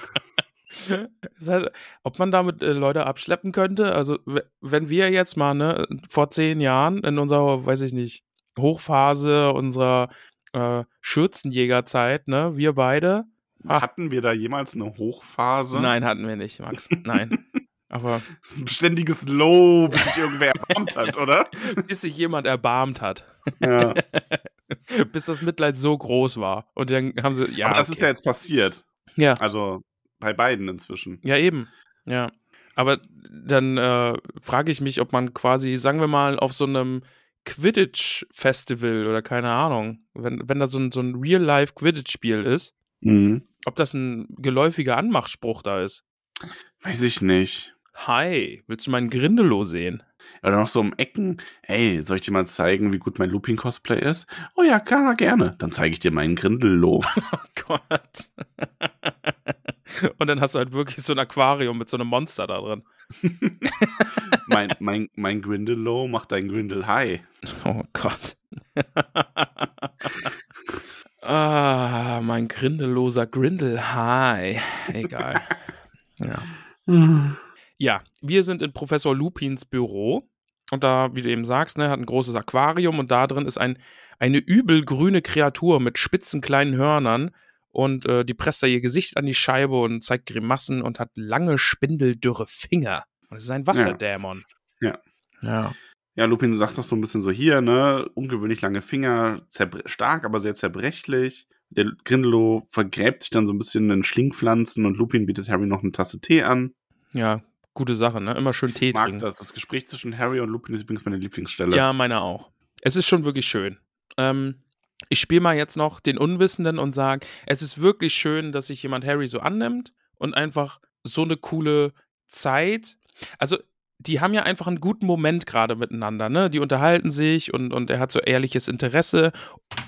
halt, ob man damit äh, Leute abschleppen könnte, also wenn wir jetzt mal, ne, vor zehn Jahren in unserer, weiß ich nicht, Hochphase unserer äh, Schürzenjägerzeit, ne, wir beide. Ah. hatten wir da jemals eine Hochphase? Nein, hatten wir nicht, Max. Nein. <laughs> Aber Das ist ein beständiges Low, bis sich irgendwer <laughs> erbarmt hat, oder? bis sich jemand erbarmt hat, Ja. <laughs> bis das Mitleid so groß war. Und dann haben sie, ja. Aber das okay. ist ja jetzt passiert. Ja. Also bei beiden inzwischen. Ja, eben. Ja. Aber dann äh, frage ich mich, ob man quasi, sagen wir mal, auf so einem Quidditch-Festival oder keine Ahnung, wenn, wenn da so ein, so ein Real-Life-Quidditch-Spiel ist, Mhm. Ob das ein geläufiger Anmachspruch da ist. Weiß ich nicht. Hi, willst du meinen Grindelow sehen? Oder noch so um Ecken. Hey, soll ich dir mal zeigen, wie gut mein Lupin-Cosplay ist? Oh ja, klar, gerne. Dann zeige ich dir meinen Grindelow. <laughs> Oh Gott. Und dann hast du halt wirklich so ein Aquarium mit so einem Monster da drin. <laughs> mein, mein, mein Grindelow macht dein Grindel High. Oh Gott. <laughs> ah, mein grindelloser Grindel. Hi. Egal. <laughs> Ja. ja, wir sind in Professor Lupins Büro. Und da, wie du eben sagst, ne, hat ein großes Aquarium und da drin ist ein, eine übelgrüne Kreatur mit spitzen kleinen Hörnern. Und äh, die presst da ihr Gesicht an die Scheibe und zeigt Grimassen und hat lange, spindeldürre Finger. Und es ist ein Wasserdämon. Ja. Ja. Ja, Lupin sagt doch so ein bisschen so hier, ne? Ungewöhnlich lange Finger, stark, aber sehr zerbrechlich. Der Grindelow vergräbt sich dann so ein bisschen in Schlingpflanzen und Lupin bietet Harry noch eine Tasse Tee an. Ja, gute Sache, ne? Immer schön Tee Ich mag trinken. das. Das Gespräch zwischen Harry und Lupin ist übrigens meine Lieblingsstelle. Ja, meine auch. Es ist schon wirklich schön. Ähm, ich spiele mal jetzt noch den Unwissenden und sage, es ist wirklich schön, dass sich jemand Harry so annimmt und einfach so eine coole Zeit. Also, die haben ja einfach einen guten Moment gerade miteinander, ne? Die unterhalten sich und, und er hat so ehrliches Interesse.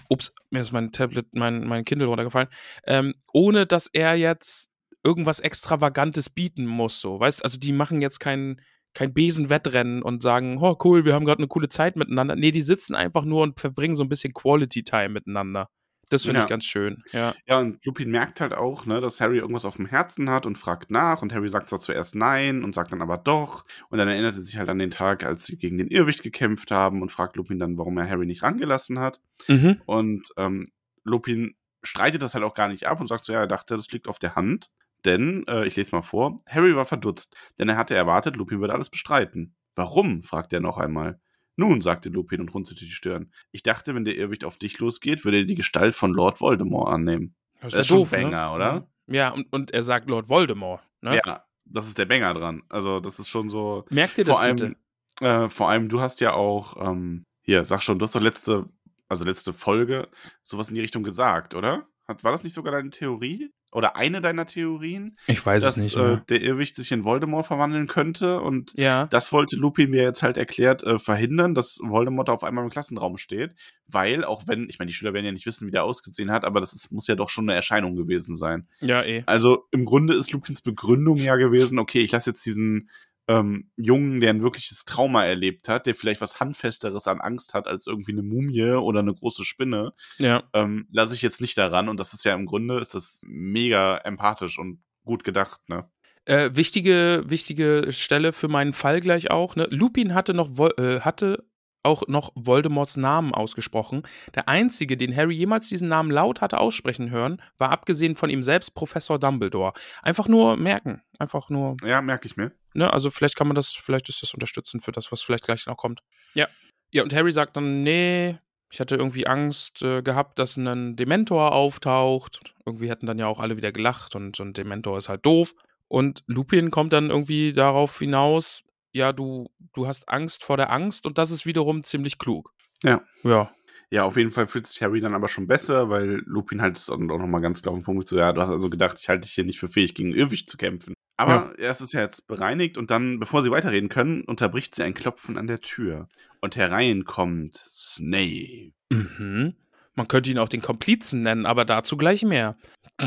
Ups, mir ist mein Tablet, mein, mein Kindle runtergefallen. Ähm, ohne dass er jetzt irgendwas Extravagantes bieten muss, so, weißt Also, die machen jetzt kein, kein Besenwettrennen und sagen, oh cool, wir haben gerade eine coole Zeit miteinander. Nee, die sitzen einfach nur und verbringen so ein bisschen Quality Time miteinander. Das finde Ja. ich ganz schön. Ja. Ja, und Lupin merkt halt auch, ne, dass Harry irgendwas auf dem Herzen hat und fragt nach. Und Harry sagt zwar zuerst nein und sagt dann aber doch. Und dann erinnert er sich halt an den Tag, als sie gegen den Irrwicht gekämpft haben und fragt Lupin dann, warum er Harry nicht rangelassen hat. Mhm. Und ähm, Lupin streitet das halt auch gar nicht ab und sagt so, ja, er dachte, das liegt auf der Hand. Denn, äh, ich lese mal vor, Harry war verdutzt, denn er hatte erwartet, Lupin würde alles bestreiten. Warum? fragt er noch einmal. Nun, sagte Lupin und runzelte die Stirn. Ich dachte, wenn der Irrwicht auf dich losgeht, würde er die Gestalt von Lord Voldemort annehmen. Das, Das ist schon Banger, oder? Ja, und, und er sagt Lord Voldemort. Ne? Ja, das ist der Banger dran. Also, das ist schon so. Merkt ihr das vor allem, bitte? Äh, vor allem, du hast ja auch, ähm, hier, sag schon, du hast doch letzte, also letzte Folge sowas in die Richtung gesagt, oder? Hat, war das nicht sogar deine Theorie? Oder eine deiner Theorien? Ich weiß dass es nicht äh, der Irrwicht sich in Voldemort verwandeln könnte und ja. das wollte Lupin mir jetzt halt erklärt äh, verhindern, dass Voldemort auf einmal im Klassenraum steht, weil auch wenn, ich meine, die Schüler werden ja nicht wissen, wie der ausgesehen hat, aber das ist, muss ja doch schon eine Erscheinung gewesen sein. Ja, eh. Also im Grunde ist Lupins Begründung ja gewesen, okay, ich lasse jetzt diesen ähm, Jungen, der ein wirkliches Trauma erlebt hat, der vielleicht was Handfesteres an Angst hat als irgendwie eine Mumie oder eine große Spinne, Ja. ähm, lasse ich jetzt nicht daran. Und das ist ja im Grunde, ist das mega empathisch und gut gedacht, ne? Äh, wichtige, wichtige Stelle für meinen Fall gleich auch. Ne? Lupin hatte noch äh, hatte auch noch Voldemorts Namen ausgesprochen. Der einzige, den Harry jemals diesen Namen laut hatte aussprechen hören, war abgesehen von ihm selbst Professor Dumbledore. Einfach nur merken. Einfach nur, Ja, merke ich mir. ne? Also vielleicht kann man das, vielleicht ist das unterstützend für das, was vielleicht gleich noch kommt. Ja. Ja, und Harry sagt dann, nee, ich hatte irgendwie Angst äh, gehabt, dass ein Dementor auftaucht. Irgendwie hätten dann ja auch alle wieder gelacht und so ein Dementor ist halt doof. Und Lupin kommt dann irgendwie darauf hinaus, ja, du, du hast Angst vor der Angst und das ist wiederum ziemlich klug. Ja. Ja. Ja, auf jeden Fall fühlt sich Harry dann aber schon besser, weil Lupin halt dann auch nochmal ganz klar auf den Punkt so, ja, du hast also gedacht, ich halte dich hier nicht für fähig, gegen Irrwicht zu kämpfen. Aber er ist es ja jetzt bereinigt und dann, bevor sie weiterreden können, unterbricht sie ein Klopfen an der Tür. Und herein kommt Snape. Mhm. Man könnte ihn auch den Komplizen nennen, aber dazu gleich mehr. <laughs>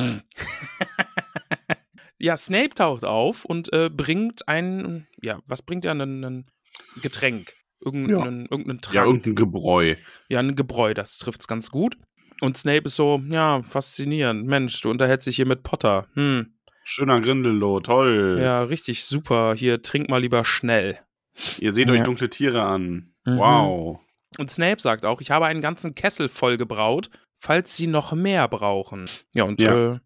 ja, Snape taucht auf und äh, bringt ein, ja, was bringt er? Ein, ein Getränk. Irgendeinen, irgendeinen Trank. Ja, irgendein Gebräu. Ja, ein Gebräu, das trifft's ganz gut. Und Snape ist so, ja, faszinierend. Mensch, du unterhältst dich hier mit Potter. Hm, Schöner Grindelow, toll. ja, richtig super. Hier, trink mal lieber schnell. Ihr seht euch Ja. dunkle Tiere an. Mhm. Wow. Und Snape sagt auch, ich habe einen ganzen Kessel voll gebraut, falls sie noch mehr brauchen. Ja, und Ja. Äh,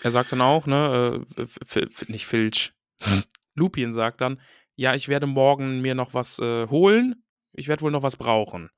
er sagt dann auch, ne, äh, nicht Filch. <laughs> Lupin sagt dann, ja, ich werde morgen mir noch was äh, holen. Ich werde wohl noch was brauchen.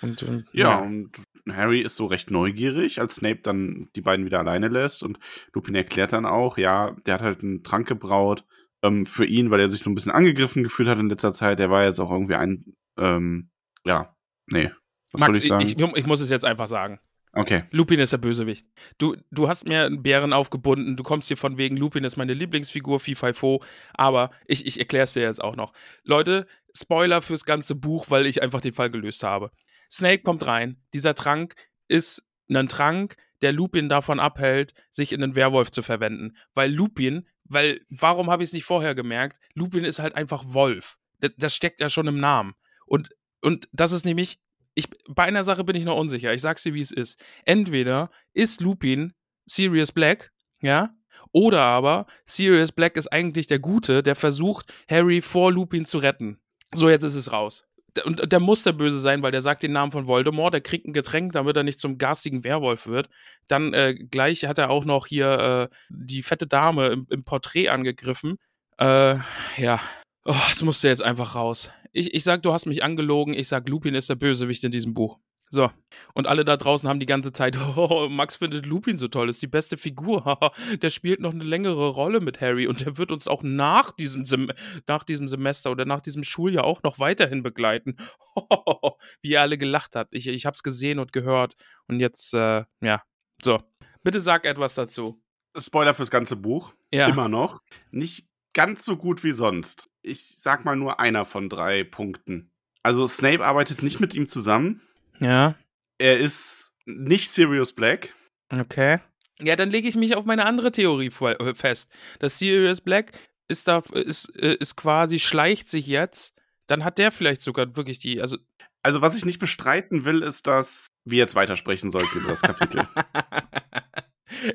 Und ähm, Ja, und Harry ist so recht neugierig, als Snape dann die beiden wieder alleine lässt. Und Lupin erklärt dann auch, ja, der hat halt einen Trank gebraut ähm, für ihn, weil er sich so ein bisschen angegriffen gefühlt hat in letzter Zeit. Der war jetzt auch irgendwie ein, ähm, ja, nee. Was Max, soll ich ich, sagen? ich, ich muss es jetzt einfach sagen. Okay. Lupin ist der Bösewicht. Du, du hast mir einen Bären aufgebunden, du kommst hier von wegen, Lupin ist meine Lieblingsfigur, Fifo, aber ich, ich erkläre es dir jetzt auch noch. Leute, Spoiler fürs ganze Buch, weil ich einfach den Fall gelöst habe. Snake kommt rein. Dieser Trank ist ein Trank, der Lupin davon abhält, sich in einen Werwolf zu verwenden. Weil Lupin, weil, warum habe ich es nicht vorher gemerkt? Lupin ist halt einfach Wolf. Das, das steckt ja schon im Namen. Und, und das ist nämlich, ich, bei einer Sache bin ich noch unsicher. Ich sag's dir, wie es ist. Entweder ist Lupin Sirius Black, ja, oder aber Sirius Black ist eigentlich der Gute, der versucht, Harry vor Lupin zu retten. So, jetzt ist es raus. Und der muss der Böse sein, weil der sagt den Namen von Voldemort, der kriegt ein Getränk, damit er nicht zum garstigen Werwolf wird. Dann äh, gleich hat er auch noch hier äh, die fette Dame im, im Porträt angegriffen. Äh, ja. Oh, es musste jetzt einfach raus. Ich, ich sag, du hast mich angelogen. Ich sag, Lupin ist der Bösewicht in diesem Buch. So. Und alle da draußen haben die ganze Zeit, <laughs> oh, Max findet Lupin so toll, ist die beste Figur. <laughs> der spielt noch eine längere Rolle mit Harry und der wird uns auch nach diesem, Sem nach diesem Semester oder nach diesem Schuljahr auch noch weiterhin begleiten. <laughs> Wie ihr alle gelacht habt. Ich, ich hab's gesehen und gehört. Und jetzt, äh, ja. So. Bitte sag etwas dazu. Spoiler fürs ganze Buch. Ja. Immer noch. Nicht ganz so gut wie sonst. Ich sag mal nur einer von drei Punkten. Also Snape arbeitet nicht mit ihm zusammen. Ja. Er ist nicht Sirius Black. Okay. Ja, dann lege ich mich auf meine andere Theorie äh, fest. Das Sirius Black ist da, ist, äh, ist quasi, schleicht sich jetzt. Dann hat der vielleicht sogar wirklich die, also, Also, was ich nicht bestreiten will, ist, dass wir jetzt weitersprechen sollten über das Kapitel. <laughs>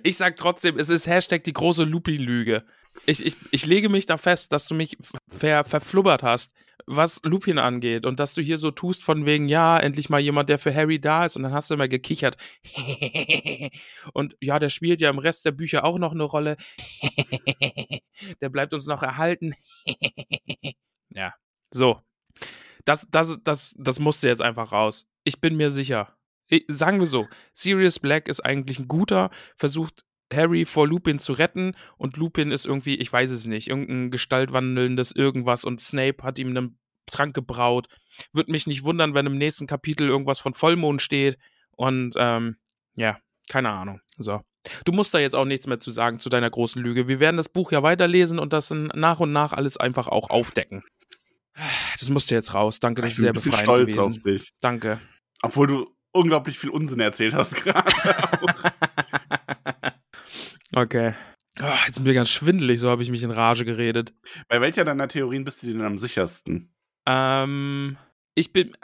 ich sag trotzdem, es ist Hashtag die große Lupin-Lüge. Ich, ich, ich lege mich da fest, dass du mich ver, verflubbert hast, was Lupin angeht. Und dass du hier so tust von wegen, ja, endlich mal jemand, der für Harry da ist. Und dann hast du immer gekichert. <laughs> und ja, der spielt ja im Rest der Bücher auch noch eine Rolle. <laughs> der bleibt uns noch erhalten. ja, so. Das, das, das, das musste jetzt einfach raus. Ich bin mir sicher. Ich, sagen wir so, Sirius Black ist eigentlich ein guter, versucht Harry vor Lupin zu retten und Lupin ist irgendwie, ich weiß es nicht, irgendein gestaltwandelndes irgendwas und Snape hat ihm einen Trank gebraut. Würde mich nicht wundern, wenn im nächsten Kapitel irgendwas von Vollmond steht und ähm, ja, keine Ahnung. So. Du musst da jetzt auch nichts mehr zu sagen zu deiner großen Lüge. Wir werden das Buch ja weiterlesen und das nach und nach alles einfach auch aufdecken. Das musste jetzt raus. Danke, das ist sehr befreiend stolz gewesen. auf dich. Danke. Obwohl du unglaublich viel Unsinn erzählt hast gerade. <laughs> okay. Oh, jetzt bin ich ganz schwindelig, so habe ich mich in Rage geredet. Bei welcher deiner Theorien bist du denn am sichersten? Ähm, ich bin,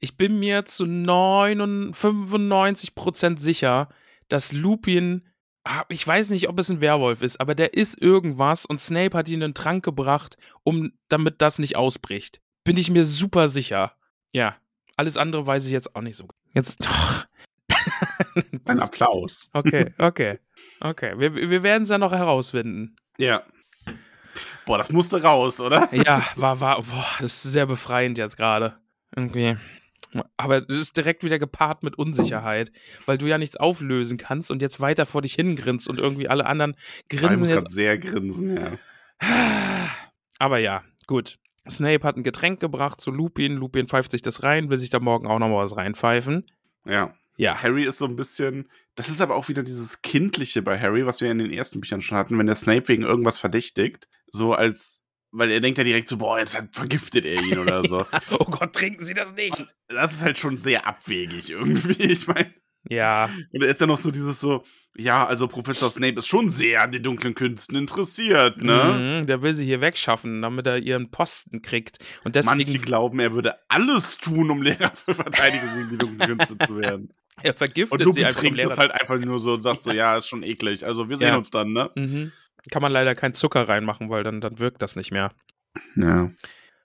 ich bin mir zu 95% sicher, dass Lupin, ah, ich weiß nicht, ob es ein Werwolf ist, aber der ist irgendwas und Snape hat ihm einen Trank gebracht, um, damit das nicht ausbricht. Bin ich mir super sicher. Ja. Alles andere weiß ich jetzt auch nicht so. Jetzt doch. Ein Applaus. Okay, okay. Okay. Wir, wir werden es ja noch herausfinden. Ja. Boah, das musste raus, oder? Ja, war, war, boah, das ist sehr befreiend jetzt gerade. Irgendwie. Aber das ist direkt wieder gepaart mit Unsicherheit, weil du ja nichts auflösen kannst und jetzt weiter vor dich hingrinst und irgendwie alle anderen grinsen ich jetzt. sehr grinsen, ja. Aber ja, gut. Snape hat ein Getränk gebracht zu Lupin. Lupin pfeift sich das rein, will sich da morgen auch nochmal was reinpfeifen. Ja. Ja. Harry ist so ein bisschen, das ist aber auch wieder dieses Kindliche bei Harry, was wir in den ersten Büchern schon hatten, wenn der Snape wegen irgendwas verdächtigt, so als, weil er denkt ja direkt so, boah, jetzt vergiftet er ihn oder so. <laughs> oh Gott, trinken Sie das nicht. Das ist halt schon sehr abwegig irgendwie, ich meine. Ja. Und da ist dann noch so dieses so, ja, also Professor Snape ist schon sehr an den dunklen Künsten interessiert, ne? Mhm, der will sie hier wegschaffen, damit er ihren Posten kriegt. Und deswegen. Manche glauben, er würde alles tun, um Lehrer für Verteidigung gegen die dunklen Künste zu werden. <laughs> Er vergiftet und sie einfach. trinkt es halt einfach nur so und sagt so, <laughs> ja, ist schon eklig. Also wir sehen Ja. uns dann, ne? Mhm. Kann man leider keinen Zucker reinmachen, weil dann, dann wirkt das nicht mehr. Ja.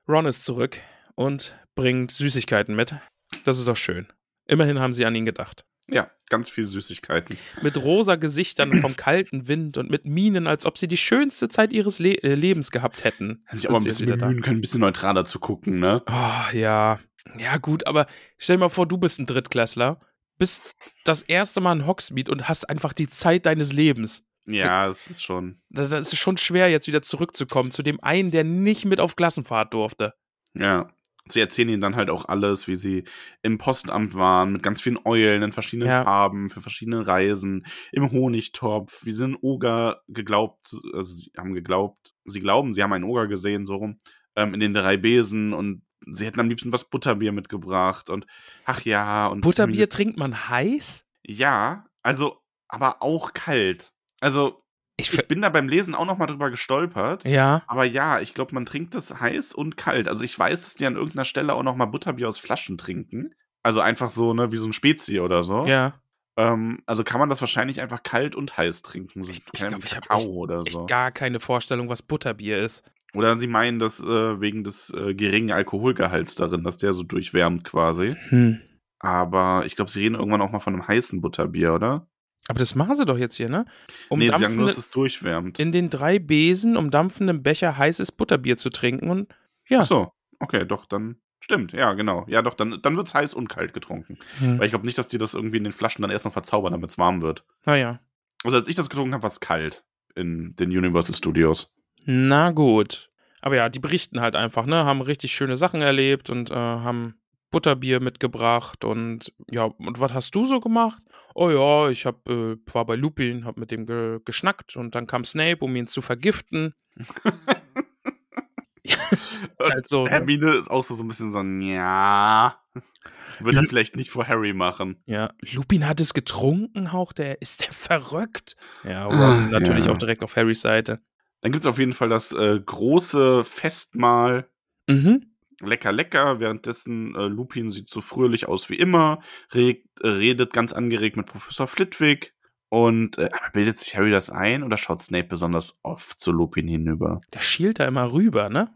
Ron ist zurück und bringt Süßigkeiten mit. Das ist doch schön. Immerhin haben sie an ihn gedacht. Ja, ganz viel Süßigkeiten. Mit rosa Gesichtern vom kalten Wind und mit Mienen, als ob sie die schönste Zeit ihres Le äh, Lebens gehabt hätten. Hätte sich sind aber ein bisschen da. bemühen können, ein bisschen neutraler zu gucken, ne? Oh, ja. Ja, gut, aber stell dir mal vor, du bist ein Drittklässler, bist das erste Mal in Hogsmeade und hast einfach die Zeit deines Lebens. Ja, das ist schon. Da, da ist es schon schwer, jetzt wieder zurückzukommen zu dem einen, der nicht mit auf Klassenfahrt durfte. Ja. Sie erzählen ihnen dann halt auch alles, wie sie im Postamt waren, mit ganz vielen Eulen in verschiedenen Ja. Farben, für verschiedene Reisen, im Honigtopf, wie sie einen Oger geglaubt, also sie haben geglaubt, sie glauben, sie haben einen Oger gesehen, so rum, ähm, in den drei Besen und sie hätten am liebsten was Butterbier mitgebracht und ach ja, und Butterbier trinkt man heiß? Ja, also, aber auch kalt. Also, Ich, ich bin da beim Lesen auch noch mal drüber gestolpert. ja. Aber ja, ich glaube, man trinkt das heiß und kalt. Also ich weiß, dass die an irgendeiner Stelle auch noch mal Butterbier aus Flaschen trinken. Also einfach so, ne, wie so ein Spezi oder so. Ja. Ähm, also kann man das wahrscheinlich einfach kalt und heiß trinken. So Ich- ich keine glaub, ich hab Kakao echt- oder Echt so. gar keine Vorstellung, was Butterbier ist. Oder sie meinen das äh, wegen des äh, geringen Alkoholgehalts darin, dass der so durchwärmt quasi. Hm. Aber ich glaube, sie reden irgendwann auch mal von einem heißen Butterbier, oder? Aber das machen sie doch jetzt hier, ne? nee, sie sagen dass es durchwärmt. in den drei Besen umdampfenden Becher heißes Butterbier zu trinken und ja. Ach so, okay, doch, dann stimmt. Ja, genau. Ja, doch, dann, dann wird es heiß und kalt getrunken. Hm. Weil ich glaube nicht, dass die das irgendwie in den Flaschen dann erst noch verzaubern, damit es warm wird. Naja. Also als ich das getrunken habe, war es kalt in den Universal Studios. Na gut. Aber ja, die berichten halt einfach, ne? Haben richtig schöne Sachen erlebt und äh, haben Butterbier mitgebracht und ja, und was hast du so gemacht? Oh ja, ich hab, äh, war bei Lupin, hab mit dem ge geschnackt und dann kam Snape, um ihn zu vergiften. <laughs> ist halt so. Ne? Hermine ist auch so, so ein bisschen so, ja. Wird er vielleicht nicht vor Harry machen. Ja, Lupin hat es getrunken, haucht er. Ist der verrückt? Ja, Ron Ah, natürlich ja. auch direkt auf Harrys Seite. Dann gibt es auf jeden Fall das äh, große Festmahl Mhm. Lecker, lecker. Währenddessen äh, Lupin sieht so fröhlich aus wie immer, regt, äh, redet ganz angeregt mit Professor Flitwick. Und äh, bildet sich Harry das ein oder schaut Snape besonders oft zu Lupin hinüber? Der schielt da immer rüber, ne?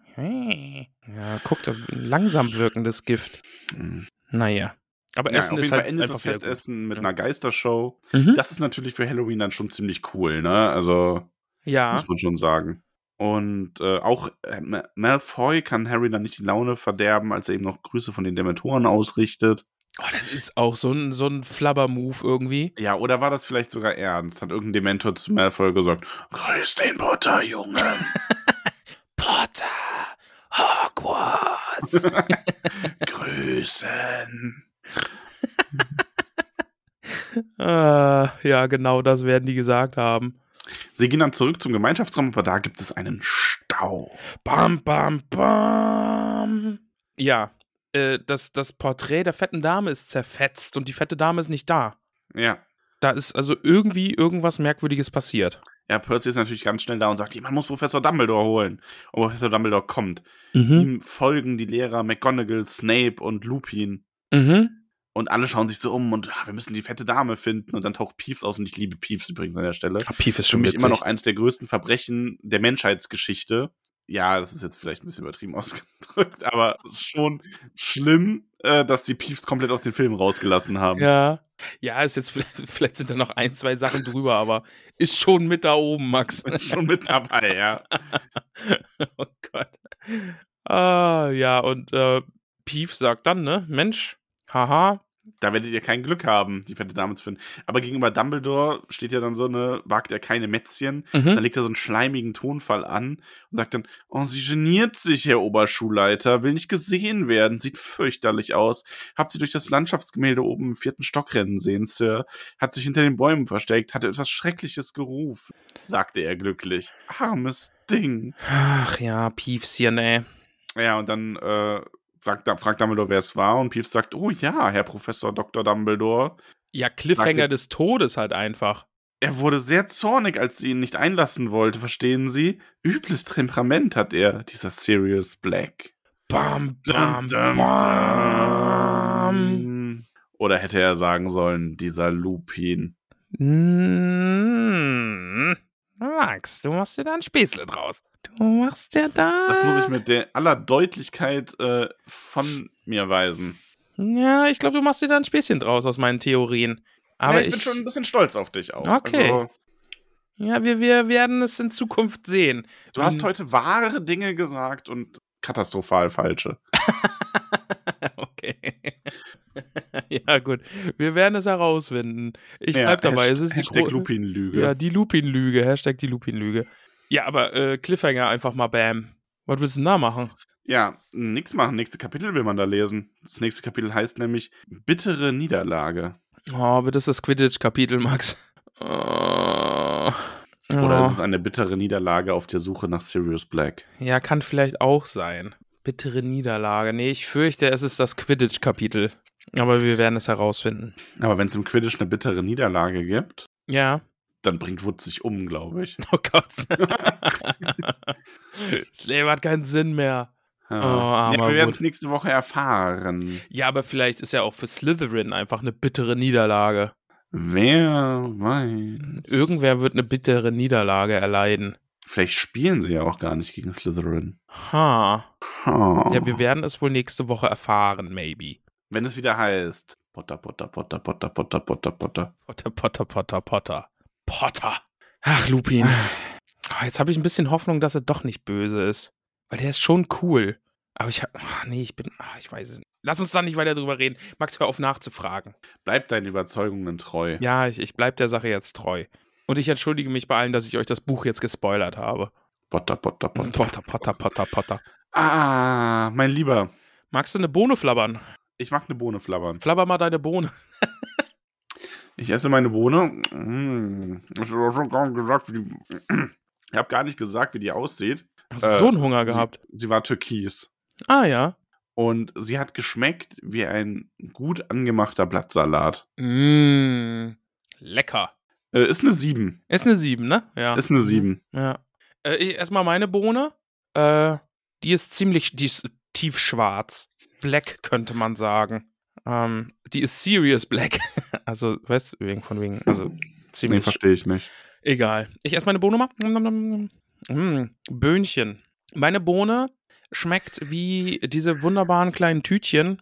Ja, guckt, ein langsam wirkendes Gift. Hm. Naja. Aber Ja, Essen ist halt endet einfach das. Festessen mit Ja. einer Geistershow. Mhm. Das ist natürlich für Halloween dann schon ziemlich cool, ne? Also Ja. muss man schon sagen. Und äh, auch äh, Ma- Malfoy kann Harry dann nicht die Laune verderben, als er ihm noch Grüße von den Dementoren ausrichtet. Oh, das ist auch so ein, so ein Flabber-Move irgendwie. Ja, oder war das vielleicht sogar ernst? Hat irgendein Dementor zu Malfoy gesagt, Grüß den Potter, Junge. <laughs> Potter! Hogwarts! <laughs> Grüßen. äh, <laughs> ja, genau das werden die gesagt haben. Sie gehen dann zurück zum Gemeinschaftsraum, aber da gibt es einen Stau. Bam, bam, bam. Ja, äh, das, das Porträt der fetten Dame ist zerfetzt und die fette Dame ist nicht da. Ja. Da ist also irgendwie irgendwas Merkwürdiges passiert. Ja, Percy ist natürlich ganz schnell da und sagt, man muss Professor Dumbledore holen. Und Professor Dumbledore kommt. Mhm. Ihm folgen die Lehrer McGonagall, Snape und Lupin. Mhm. Und alle schauen sich so um und ah, wir müssen die fette Dame finden. Und dann taucht Peeves aus und ich liebe Peeves übrigens an der Stelle. Ah, Pief ist Für schon mich witzig. immer noch eines der größten Verbrechen der Menschheitsgeschichte. Ja, das ist jetzt vielleicht ein bisschen übertrieben <laughs> ausgedrückt, aber schon schlimm, äh, dass die Peeves komplett aus den Filmen rausgelassen haben. Ja. Ja, ist jetzt vielleicht, <laughs> vielleicht sind da noch ein, zwei Sachen drüber, aber ist schon mit da oben, Max. <laughs> Ist schon mit dabei, ja. oh Gott. Ah, ja, und äh, Pief sagt dann, ne, Mensch, haha, Da werdet ihr kein Glück haben, die fette Dame zu finden. Aber gegenüber Dumbledore steht ja dann so eine, wagt er keine Mätzchen. mhm. Dann legt er so einen schleimigen Tonfall an und sagt dann, oh, sie geniert sich, Herr Oberschulleiter, will nicht gesehen werden, sieht fürchterlich aus. Habt sie durch das Landschaftsgemälde oben im vierten Stock rennen sehen, Sir. Hat sich hinter den Bäumen versteckt, hatte etwas Schreckliches gerufen, sagte er glücklich. Armes Ding. Ach ja, Piefschen, ey. Ja, und dann äh, sagt, fragt Dumbledore, wer es war, und Peeves sagt, oh ja, Herr Professor Dr. Dumbledore. Ja, Cliffhanger Sagte- des Todes halt einfach. Er wurde sehr zornig, als sie ihn nicht einlassen wollte, verstehen Sie? Übles Temperament hat er, dieser Sirius Black. Bam, bam, Dum, bam. Oder hätte er sagen sollen, dieser Lupin. Mm, Max, du machst dir da ein Späßle draus. Du machst dir da. Das muss ich mit der aller Deutlichkeit äh, von mir weisen. Ja, ich glaube, du machst dir da ein Späßchen draus aus meinen Theorien. Aber ja, ich, ich, bin schon ein bisschen stolz auf dich auch. Okay. Also, Ja, wir, wir werden es in Zukunft sehen. du hast Hm. heute wahre Dinge gesagt und katastrophal falsche. <laughs> okay. <laughs> ja, gut. Wir werden es herausfinden. Ich Ja, bleib dabei. Hasht- es ist die Hashtag Lupin-Lüge. Ja, die Lupin-Lüge. Hashtag die Lupin-Lüge. Ja, aber äh, Cliffhanger einfach mal bam. Was willst du denn da machen? Ja, nix machen. Nächste Kapitel will man da lesen. Das nächste Kapitel heißt nämlich Bittere Niederlage. Oh, bitte ist das Quidditch-Kapitel, Max. Oh. Oder Oh. ist es eine bittere Niederlage auf der Suche nach Sirius Black? Ja, kann vielleicht auch sein. Bittere Niederlage. Nee, ich fürchte, es ist das Quidditch-Kapitel. Aber wir werden es herausfinden. Aber wenn es im Quidditch eine bittere Niederlage gibt, Ja. dann bringt Wood sich um, glaube ich. <laughs> Oh Gott. <laughs> das Leben hat keinen Sinn mehr. Ja. armer ja, wir werden es nächste Woche erfahren. Ja, aber vielleicht ist ja auch für Slytherin einfach eine bittere Niederlage. Wer weiß. Irgendwer wird eine bittere Niederlage erleiden. Vielleicht spielen sie ja auch gar nicht gegen Slytherin. Ha. Ha. Ja, wir werden es wohl nächste Woche erfahren, maybe. Wenn es wieder heißt. Potter, Potter, Potter, Potter, Potter, Potter, Potter. Potter, Potter, Potter, Potter. Potter. Ach, Lupin. Ah, jetzt habe ich ein bisschen Hoffnung, dass er doch nicht böse ist. Weil der ist schon cool. Aber ich hab. Ach, nee, ich bin. Ach, ich weiß es nicht. Lass uns da nicht weiter drüber reden. Max, hör auf nachzufragen. Bleib deinen Überzeugungen treu. Ja, ich, ich bleib der Sache jetzt treu. Und ich entschuldige mich bei allen, dass ich euch das Buch jetzt gespoilert habe. Potter, Potter, Potter. Potter, Potter, Potter, Potter. Ah, mein Lieber. Magst du eine Bohne flabbern? Ich mag eine Bohne flabbern. Flabber mal deine Bohne. <laughs> Ich esse meine Bohne. Mm, Ich habe schon gar nicht gesagt, wie die. Ich habe gar nicht gesagt, wie die aussieht. Hast du Äh, so einen Hunger gehabt? Sie, sie war türkis. Ah, ja. Und sie hat geschmeckt wie ein gut angemachter Blattsalat. Mmh. Lecker. Äh, ist eine 7. Ist eine 7, ne? Ja. Ist eine 7. Ja. Äh, erstmal meine Bohne. Äh, die ist ziemlich, die ist tiefschwarz. Black könnte man sagen. Ähm, die ist Serious Black. <laughs> also, weißt du, wegen von wegen, also <laughs> ziemlich. Nee, verstehe ich nicht. Egal. Ich esse meine Bohne mal. Mm, Böhnchen. Meine Bohne schmeckt wie diese wunderbaren kleinen Tütchen,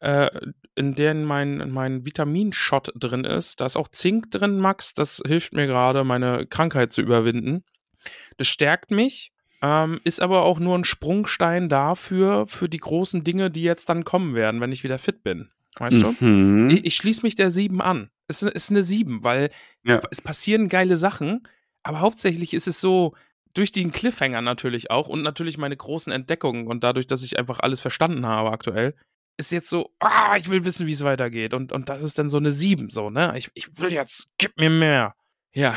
äh, in denen mein, mein Vitaminshot drin ist. Da ist auch Zink drin, Max. Das hilft mir gerade, meine Krankheit zu überwinden. Das stärkt mich, ähm, ist aber auch nur ein Sprungstein dafür, für die großen Dinge, die jetzt dann kommen werden, wenn ich wieder fit bin. Weißt Mhm. du? Ich, ich schließe mich der 7 an. Es ist eine 7, weil Ja. es, es passieren geile Sachen, aber hauptsächlich ist es so, durch den Cliffhanger natürlich auch und natürlich meine großen Entdeckungen und dadurch, dass ich einfach alles verstanden habe aktuell, ist jetzt so, ah, ich will wissen, wie es weitergeht. Und, und das ist dann so eine 7, so, ne? Ich, ich will jetzt, gib mir mehr. Ja.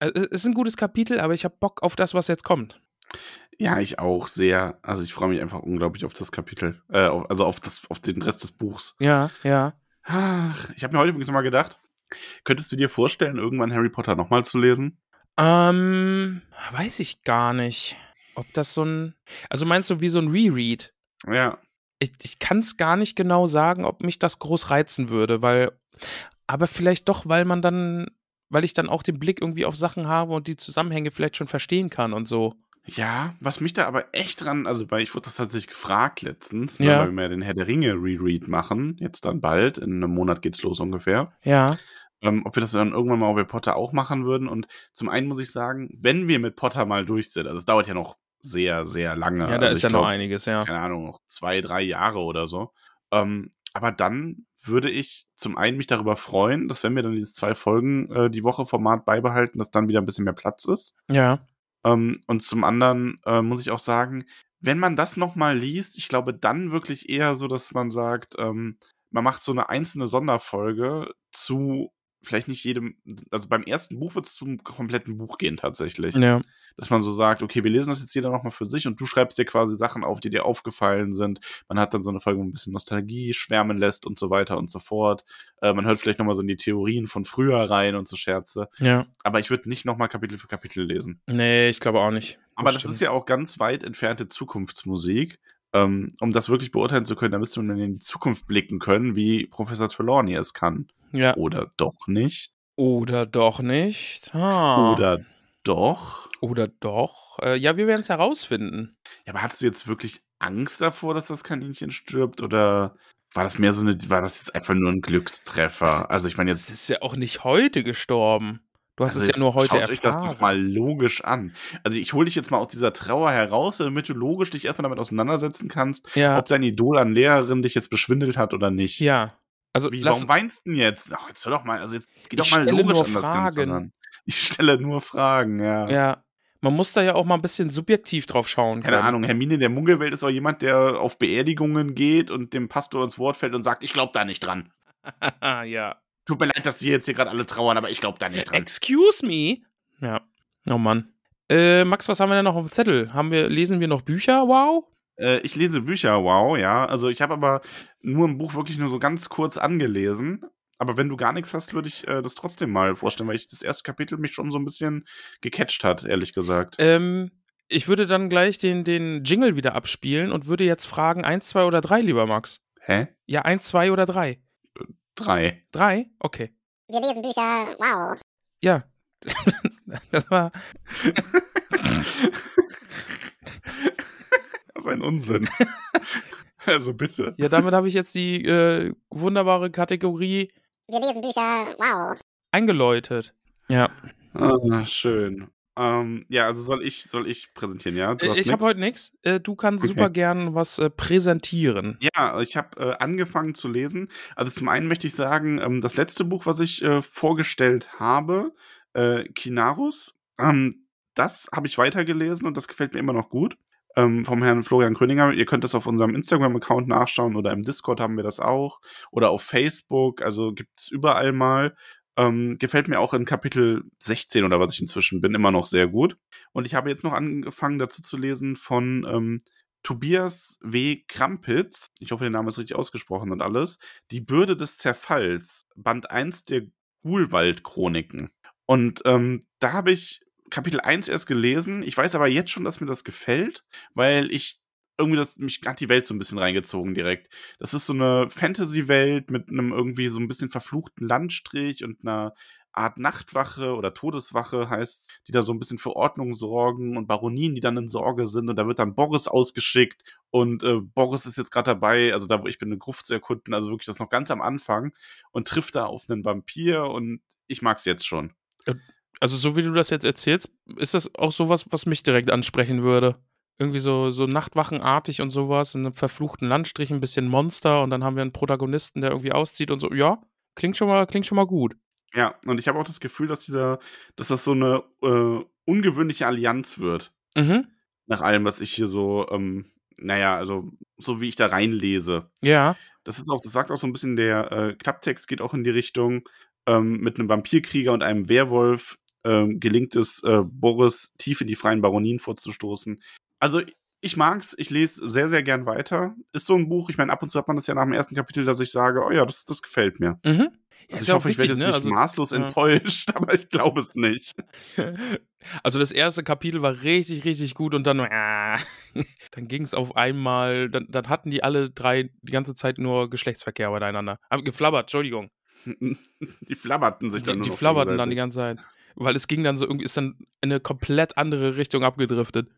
Es ist ein gutes Kapitel, aber ich habe Bock auf das, was jetzt kommt. Ja, ich auch sehr. Also ich freue mich einfach unglaublich auf das Kapitel. Äh, auf, also auf, das, auf den Rest des Buchs. Ja, ja. Ach, ich habe mir heute übrigens mal gedacht, könntest du dir vorstellen, irgendwann Harry Potter nochmal zu lesen? Ähm, weiß ich gar nicht, ob das so ein. Also meinst du wie so ein Reread? Ja. Ich, ich kann es gar nicht genau sagen, ob mich das groß reizen würde, weil. Aber vielleicht doch, weil man dann. Weil ich dann auch den Blick irgendwie auf Sachen habe und die Zusammenhänge vielleicht schon verstehen kann und so. Ja, was mich da aber echt dran, also weil ich wurde das tatsächlich gefragt letztens, Ja. weil wir ja den Herr der Ringe Reread machen, jetzt dann bald, in einem Monat geht's los ungefähr. Ja. ähm, ob wir das dann irgendwann mal bei Potter auch machen würden. Und zum einen muss ich sagen, wenn wir mit Potter mal durch sind, also es dauert ja noch sehr, sehr lange. Ja, da also ist ja noch glaub, einiges, ja. Keine Ahnung, noch zwei, drei Jahre oder so. Ähm, aber dann würde ich zum einen mich darüber freuen, dass wenn wir dann diese zwei Folgen äh, die Woche Format beibehalten, dass dann wieder ein bisschen mehr Platz ist. Ja. Ähm, und zum anderen äh, muss ich auch sagen, wenn man das nochmal liest, ich glaube dann wirklich eher so, dass man sagt, ähm, man macht so eine einzelne Sonderfolge zu vielleicht nicht jedem, also beim ersten Buch wird es zum kompletten Buch gehen tatsächlich. Ja. Dass man so sagt, okay, wir lesen das jetzt jeder nochmal für sich und du schreibst dir quasi Sachen auf, die dir aufgefallen sind. Man hat dann so eine Folge, wo man ein bisschen Nostalgie schwärmen lässt und so weiter und so fort. Äh, man hört vielleicht nochmal so in die Theorien von früher rein und so Scherze. Ja. Aber ich würde nicht nochmal Kapitel für Kapitel lesen. Nee, ich glaube auch nicht. Aber das ist ja auch ganz weit entfernte Zukunftsmusik. Ähm, um das wirklich beurteilen zu können, da müsste man in die Zukunft blicken können, wie Professor Trelawney es kann. Ja. Oder doch nicht. Oder doch nicht. Ah. Oder doch. Oder doch. Äh, ja, wir werden es herausfinden. Ja, aber hattest du jetzt wirklich Angst davor, dass das Kaninchen stirbt? Oder war das mehr so eine, war das jetzt einfach nur ein Glückstreffer? Also ich meine Es jetzt. ist ja auch nicht heute gestorben. Du hast Also es ja nur heute schaut euch das erfahren. doch mal logisch an. Also ich hole dich jetzt mal aus dieser Trauer heraus, damit du logisch dich erstmal damit auseinandersetzen kannst, ja. ob dein Idol an Lehrerin dich jetzt beschwindelt hat oder nicht. ja. Also Wie, warum weinst du denn jetzt? Ach, jetzt hör doch mal, also jetzt geh doch Ich mal stelle logisch nur an das Ganze Fragen. ran. <laughs> Ich stelle nur Fragen, ja. ja. Man muss da ja auch mal ein bisschen subjektiv drauf schauen. Keine können. Ahnung, Hermine der Munkelwelt ist auch jemand, der auf Beerdigungen geht und dem Pastor ins Wort fällt und sagt, ich glaube da nicht dran. <laughs> ja. Tut mir leid, dass die jetzt hier gerade alle trauern, aber ich glaube da nicht dran. Excuse me. Ja. Oh Mann. Äh, Max, was haben wir denn noch auf dem Zettel? Haben wir, lesen wir noch Bücher? Wow. Äh, ich lese Bücher, wow, ja. Also ich habe aber nur ein Buch wirklich nur so ganz kurz angelesen. Aber wenn du gar nichts hast, würde ich äh, das trotzdem mal vorstellen, weil ich das erste Kapitel mich schon so ein bisschen gecatcht hat, ehrlich gesagt. Ähm, ich würde dann gleich den, den Jingle wieder abspielen und würde jetzt fragen, eins, zwei oder drei, lieber Max. Hä? Ja, eins, zwei oder drei. Drei. Drei? Okay. Wir lesen Bücher. Wow. Ja. <laughs> das war. <laughs> <laughs> Das ist ein Unsinn. <laughs> also bitte. Ja, damit habe ich jetzt die äh, wunderbare Kategorie Wir lesen Bücher. Wow. eingeläutet. Ja. Ah, schön. Ähm, ja, also soll ich, soll ich präsentieren, ja? Du Äh, hast ich habe heute nichts. Äh, du kannst Okay. super gern was äh, präsentieren. Ja, ich habe äh, angefangen zu lesen. Also zum einen möchte ich sagen, ähm, das letzte Buch, was ich äh, vorgestellt habe, äh, Kinarus, ähm, das habe ich weitergelesen und das gefällt mir immer noch gut. Ähm, vom Herrn Florian Kröninger. Ihr könnt das auf unserem Instagram-Account nachschauen oder im Discord haben wir das auch. Oder auf Facebook, also gibt es überall mal. Ähm, gefällt mir auch in Kapitel 16 oder was ich inzwischen bin, immer noch sehr gut. Und ich habe jetzt noch angefangen dazu zu lesen von ähm, Tobias W. Krampitz, ich hoffe, der Name ist richtig ausgesprochen und alles, Die Bürde des Zerfalls, Band 1 der Gulwald-Chroniken. Und ähm, da habe ich Kapitel 1 erst gelesen. Ich weiß aber jetzt schon, dass mir das gefällt, weil ich irgendwie das, mich hat die Welt so ein bisschen reingezogen direkt. Das ist so eine Fantasy-Welt mit einem irgendwie so ein bisschen verfluchten Landstrich und einer Art Nachtwache oder Todeswache heißt, die da so ein bisschen für Ordnung sorgen und Baronien, die dann in Sorge sind und da wird dann Boris ausgeschickt und äh, Boris ist jetzt gerade dabei, also da wo ich bin, eine Gruft zu erkunden, also wirklich das noch ganz am Anfang und trifft da auf einen Vampir und ich mag's jetzt schon. Also, so wie du das jetzt erzählst, ist das auch sowas, was mich direkt ansprechen würde. Irgendwie so, so Nachtwachenartig und sowas, in einem verfluchten Landstrich, ein bisschen Monster und dann haben wir einen Protagonisten, der irgendwie auszieht und so. Ja, klingt schon mal, klingt schon mal gut. Ja, und ich habe auch das Gefühl, dass dieser, dass das so eine äh, ungewöhnliche Allianz wird. Mhm. Nach allem, was ich hier so, ähm, naja, also so wie ich da reinlese. Ja. Das ist auch, das sagt auch so ein bisschen, der äh, Klapptext geht auch in die Richtung, ähm, mit einem Vampirkrieger und einem Werwolf ähm, gelingt es äh, Boris tief in die freien Baronien vorzustoßen. Also ich mag's, ich lese sehr, sehr gern weiter. Ist so ein Buch, ich meine, ab und zu hat man das ja nach dem ersten Kapitel, dass ich sage, oh ja, das, das gefällt mir. Mhm. Ja, Also ist ich ja auch hoffe, ich wichtig, werde jetzt ne? nicht Also, maßlos ja. enttäuscht, <laughs> aber ich glaube es nicht. <laughs> also das erste Kapitel war richtig, richtig gut und dann, äh, <laughs> dann ging es auf einmal, dann, dann hatten die alle drei die ganze Zeit nur Geschlechtsverkehr miteinander. Haben geflabbert, Entschuldigung. die flabberten sich dann Die, die flabberten dann die ganze Zeit. Weil es ging dann so irgendwie, ist dann in eine komplett andere Richtung abgedriftet.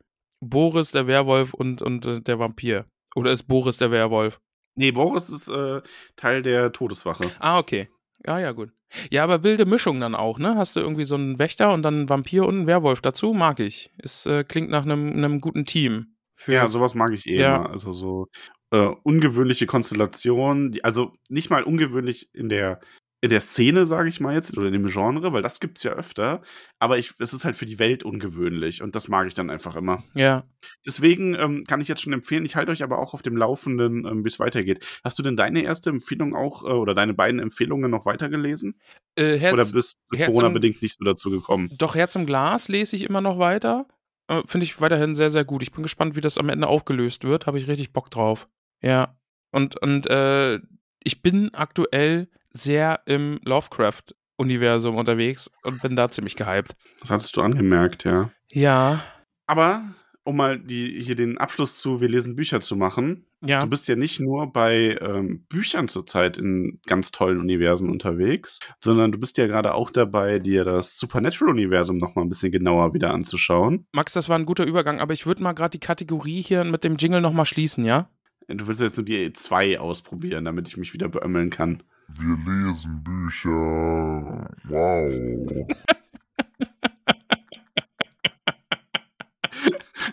Boris, der Werwolf und, und äh, der Vampir. Oder ist Boris der Werwolf? Nee, Boris ist äh, Teil der Todeswache. Ah, okay. Ja, ja, gut. Ja, aber wilde Mischung dann auch, ne? Hast du irgendwie so einen Wächter und dann einen Vampir und einen Werwolf dazu? Mag ich. Es äh, klingt nach einem, einem guten Team. Für, Ja, sowas mag ich eh Ja. immer. Also so äh, ungewöhnliche Konstellationen, die, also nicht mal ungewöhnlich in der in der Szene, sage ich mal jetzt, oder in dem Genre, weil das gibt's ja öfter, aber ich, es ist halt für die Welt ungewöhnlich und das mag ich dann einfach immer. ja. Deswegen ähm, kann ich jetzt schon empfehlen, ich halte euch aber auch auf dem Laufenden, ähm, wie es weitergeht. Hast du denn deine erste Empfehlung auch äh, oder deine beiden Empfehlungen noch weitergelesen? Äh, Herz, oder bist du Corona-bedingt nicht so dazu gekommen? Doch Herz im Glas lese ich immer noch weiter. Äh, Finde ich weiterhin sehr, sehr gut. Ich bin gespannt, wie das am Ende aufgelöst wird. Habe ich richtig Bock drauf. Ja. Und, und äh, ich bin aktuell sehr im Lovecraft-Universum unterwegs und bin da ziemlich gehypt. Das hattest du angemerkt, ja. Ja. Aber um mal die, hier den Abschluss zu Wir lesen Bücher zu machen, Ja. du bist ja nicht nur bei ähm, Büchern zurzeit in ganz tollen Universen unterwegs, sondern du bist ja gerade auch dabei, dir das Supernatural-Universum nochmal ein bisschen genauer wieder anzuschauen. Max, das war ein guter Übergang, aber ich würde mal gerade die Kategorie hier mit dem Jingle nochmal schließen, ja? Du willst jetzt nur die zwei ausprobieren, damit ich mich wieder beömmeln kann. Wir lesen Bücher. Wow. <laughs>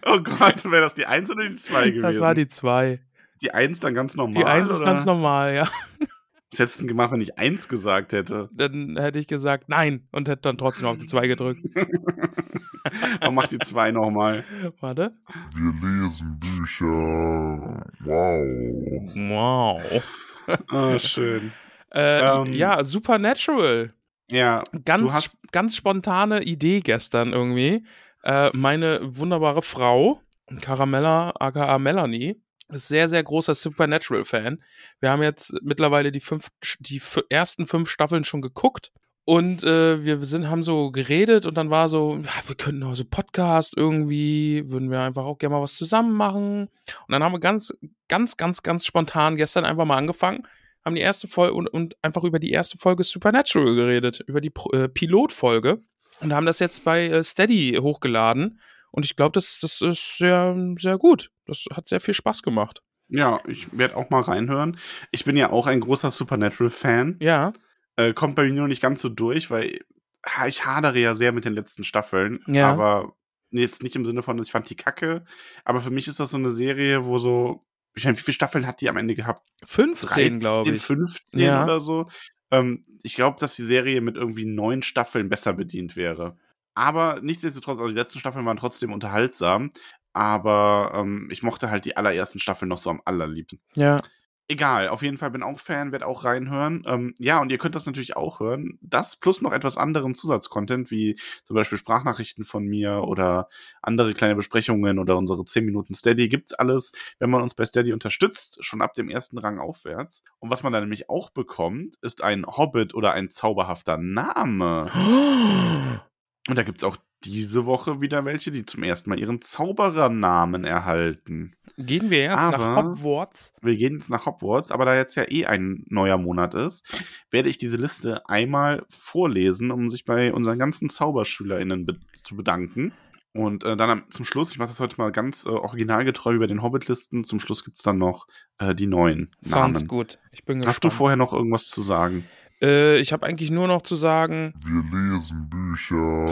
Oh Gott, wäre das die Eins oder die Zwei gewesen? Das war die zwei. die Eins dann ganz normal. Die eins ist oder? ganz normal, ja. Was hättest du denn gemacht, wenn ich Eins gesagt hätte? Dann hätte ich gesagt, nein, und hätte dann trotzdem auf die zwei gedrückt. <laughs> Aber mach die Zwei nochmal. Warte. Wir lesen Bücher. Wow. Wow. Ah, schön. Äh, Ähm, ja, Supernatural. Ja, Ganz, hast- ganz spontane Idee gestern irgendwie. Äh, meine wunderbare Frau, Caramella aka Melanie, ist sehr, sehr großer Supernatural-Fan. Wir haben jetzt mittlerweile die, fünf, die ersten fünf Staffeln schon geguckt. Und äh, wir sind, haben so geredet und dann war so, ja, wir könnten auch so Podcast irgendwie, würden wir einfach auch gerne mal was zusammen machen. Und dann haben wir ganz, ganz, ganz, ganz spontan gestern einfach mal angefangen, haben die erste Folge und, und einfach über die erste Folge Supernatural geredet, über die äh, Pilotfolge und haben das jetzt bei äh, Steady hochgeladen. Und ich glaube, das, das ist sehr, sehr gut. Das hat sehr viel Spaß gemacht. ja, ich werde auch mal reinhören. Ich bin ja auch ein großer Supernatural-Fan. Ja, Äh, kommt bei mir nur nicht ganz so durch, weil ich hadere ja sehr mit den letzten Staffeln. Ja. Aber jetzt nicht im Sinne von, ich fand die kacke. Aber für mich ist das so eine Serie, wo so, ich meine, wie viele Staffeln hat die am Ende gehabt? 15, glaube ich. 15 Ja. oder so. Ähm, ich glaube, dass die Serie mit irgendwie neun Staffeln besser bedient wäre. Aber nichtsdestotrotz, also die letzten Staffeln waren trotzdem unterhaltsam. Aber ähm, ich mochte halt die allerersten Staffeln noch so am allerliebsten. Ja. Egal, auf jeden Fall bin auch Fan, werde auch reinhören. Ähm, ja, und ihr könnt das natürlich auch hören. Das plus noch etwas anderen Zusatzcontent, wie zum Beispiel Sprachnachrichten von mir oder andere kleine Besprechungen oder unsere 10 Minuten Steady. Gibt's alles, wenn man uns bei Steady unterstützt, schon ab dem ersten Rang aufwärts. Und was man dann nämlich auch bekommt, ist ein Hobbit oder ein zauberhafter Name. <gasps> Und da gibt's auch diese Woche wieder welche, die zum ersten Mal ihren Zauberernamen erhalten. Gehen wir jetzt nach Aber- Hogwarts? Wir gehen jetzt nach Hogwarts, aber da jetzt ja eh ein neuer Monat ist, werde ich diese Liste einmal vorlesen, um sich bei unseren ganzen ZauberschülerInnen be zu bedanken. Und äh, dann am, zum Schluss, ich mache das heute mal ganz äh, originalgetreu bei den Hobbit-Listen, zum Schluss gibt es dann noch äh, die neuen Sounds Namen. gut. Ich bin Hast du gespannt. vorher noch irgendwas zu sagen? Äh, ich habe eigentlich nur noch zu sagen, Wir lesen Bücher.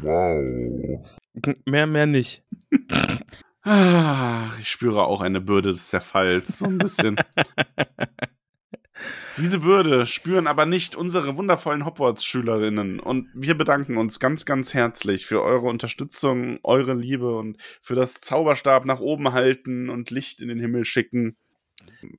Wow. mehr, mehr nicht. Ah, ich spüre auch eine Bürde des Zerfalls, so ein bisschen. <laughs> Diese Bürde spüren aber nicht unsere wundervollen Hogwarts-Schülerinnen. Und wir bedanken uns ganz, ganz herzlich für eure Unterstützung, eure Liebe und für das Zauberstab nach oben halten und Licht in den Himmel schicken.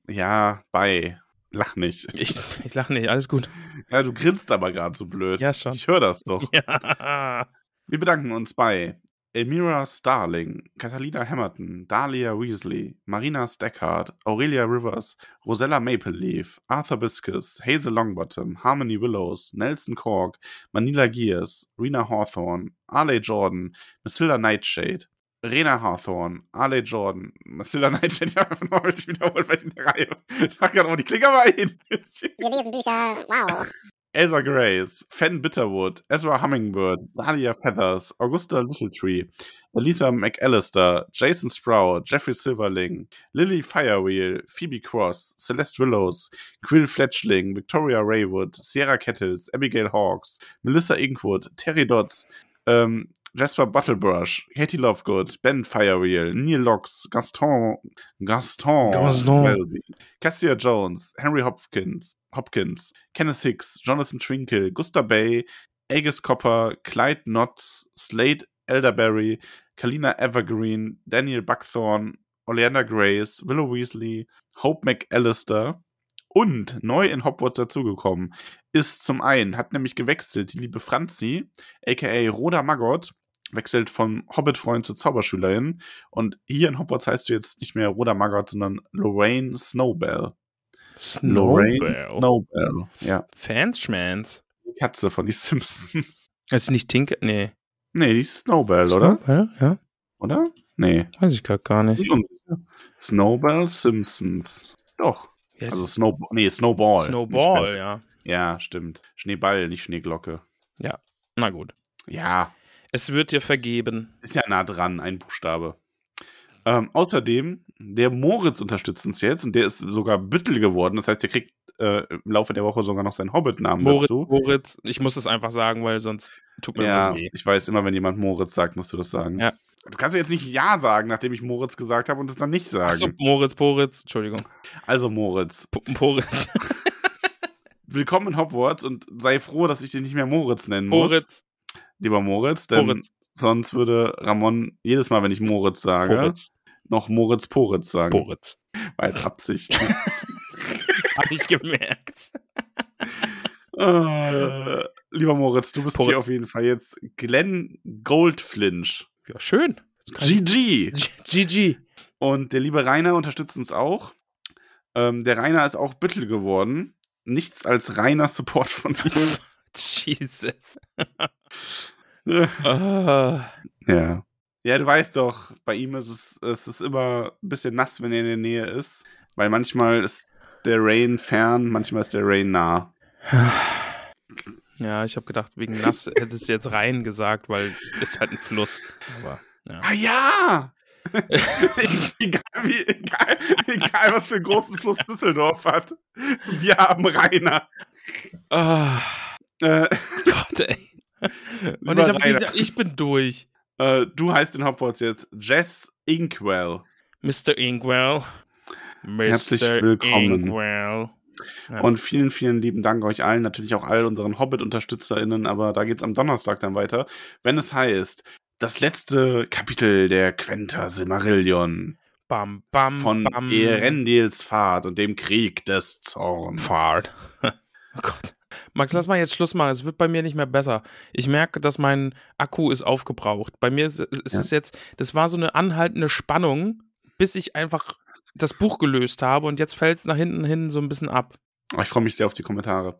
Ja, bei. Lach nicht. Ich, ich lache nicht, alles gut. Ja, du grinst aber gerade so blöd. Ja, schon. Ich höre das doch. <laughs> Ja. Wir bedanken uns bei Elmira Starling, Catalina Hamilton, Dahlia Weasley, Marina Stackard, Aurelia Rivers, Rosella Mapleleaf, Arthur Biscus, Hazel Longbottom, Harmony Willows, Nelson Cork, Manila Gears, Rena Hawthorne, Arley Jordan, Matilda Nightshade, Rena Hawthorne, Arley Jordan, Matilda Nightshade, ich habe einfach nochmal wiederholt, weil ich in der Reihe. Ich mach gerade mal die Klicker mal hin. Wir lesen Bücher. Wow. <laughs> Elsa Grace, Fen Bitterwood, Ezra Hummingbird, Dahlia Feathers, Augusta Littletree, Aletha McAllister, Jason Sprout, Jeffrey Silverling, Lily Firewheel, Phoebe Cross, Celeste Willows, Quill Fletchling, Victoria Raywood, Sierra Kettles, Abigail Hawks, Melissa Inkwood, Terry Dodds, ähm, Jasper Buttlebrush, Katie Lovegood, Ben Firewheel, Neil Locks, Gaston, Gaston, Gaston. Welby, Cassia Jones, Henry Hopkins, Hopkins, Kenneth Hicks, Jonathan Twinkle, Gusta Bay, Agus Copper, Clyde Knotts, Slade Elderberry, Kalina Evergreen, Daniel Buckthorne, Oleander Grace, Willow Weasley, Hope McAllister und neu in Hogwarts dazugekommen ist zum einen, hat nämlich gewechselt, die liebe Franzi, aka Rhoda Maggot, wechselt vom Hobbit-Freund zur Zauberschülerin und hier in Hogwarts heißt du jetzt nicht mehr Rhoda Maggot, sondern Lorraine Snowbell. Lorraine Snowbell. Snowbell, ja. Fanschmans. Die Katze von die Simpsons. <laughs> Ist nicht Tinker? Nee. Nee, die ist Snowbell, oder? Snowbell? Ja. Oder? Nee. Weiß ich grad gar nicht. Snowbell Simpsons. Doch. Heißt Also? Snow nee, Snowball. Snowball, ja. Ja, stimmt. Schneeball, nicht Schneeglocke. Na gut. Ja, Es wird dir vergeben. ist ja nah dran, ein Buchstabe. Ähm, außerdem, der Moritz unterstützt uns jetzt und der ist sogar Büttel geworden. Das heißt, der kriegt äh, im Laufe der Woche sogar noch seinen Hobbit-Namen Moritz, dazu. Moritz, ich muss es einfach sagen, weil sonst tut mir Ja, was weh. ich weiß immer, wenn jemand Moritz sagt, musst du das sagen. Ja. Du kannst ja jetzt nicht Ja sagen, nachdem ich Moritz gesagt habe und es dann nicht sagen. Achso, Moritz, Poritz, Entschuldigung. Also Moritz, P Poritz. <laughs> willkommen in Hogwarts und sei froh, dass ich dich nicht mehr Moritz nennen muss. Poritz. Lieber Moritz, denn Poritz. sonst würde Ramon jedes Mal, wenn ich Moritz sage, Poritz. noch Moritz Poritz sagen. Poritz. Als Absicht. <laughs> Hab ich gemerkt. <laughs> äh, lieber Moritz, du bist Poritz. hier auf jeden Fall jetzt Glenn Goldflinch. Ja, schön. GG. GG. Und der liebe Rainer unterstützt uns auch. Ähm, der Rainer ist auch Büttel geworden. Nichts als reiner Support von ihm. <laughs> <laughs> Jesus. <laughs> Ah, ja. Ja, du weißt doch, bei ihm ist es, es ist immer ein bisschen nass, wenn er in der Nähe ist. Weil manchmal ist der Rain fern, manchmal ist der Rain nah. Ja, ich habe gedacht, wegen nass <laughs> hättest du jetzt rein gesagt, weil ist halt ein Fluss. Aber ja. Ah ja! egal, wie, egal, egal, was für einen großen Fluss Düsseldorf hat. Wir haben Rainer. Ah, Äh, <laughs> Gott, ey. <laughs> Und ich Rainer. gesagt, ich bin durch. äh, du heißt in Hogwarts jetzt Jess Inkwell. Mr. Inkwell. Mr. Herzlich willkommen. Inkwell. Ja. Und vielen, vielen lieben Dank euch allen, natürlich auch all unseren Hobbit-UnterstützerInnen, aber da geht's am Donnerstag dann weiter, wenn es heißt, das letzte Kapitel der Quenta Silmarillion Bam, bam, von bam. Erendils Pfad und dem Krieg des Zorns. Pfad. <laughs> Oh Gott. Max, lass mal jetzt Schluss machen. Es wird bei mir nicht mehr besser. Ich merke, dass mein Akku ist aufgebraucht. Bei mir ist, ist Ja. es jetzt, das war so eine anhaltende Spannung, bis ich einfach das Buch gelöst habe und jetzt fällt es nach hinten hin so ein bisschen ab. Oh, ich freue mich sehr auf die Kommentare.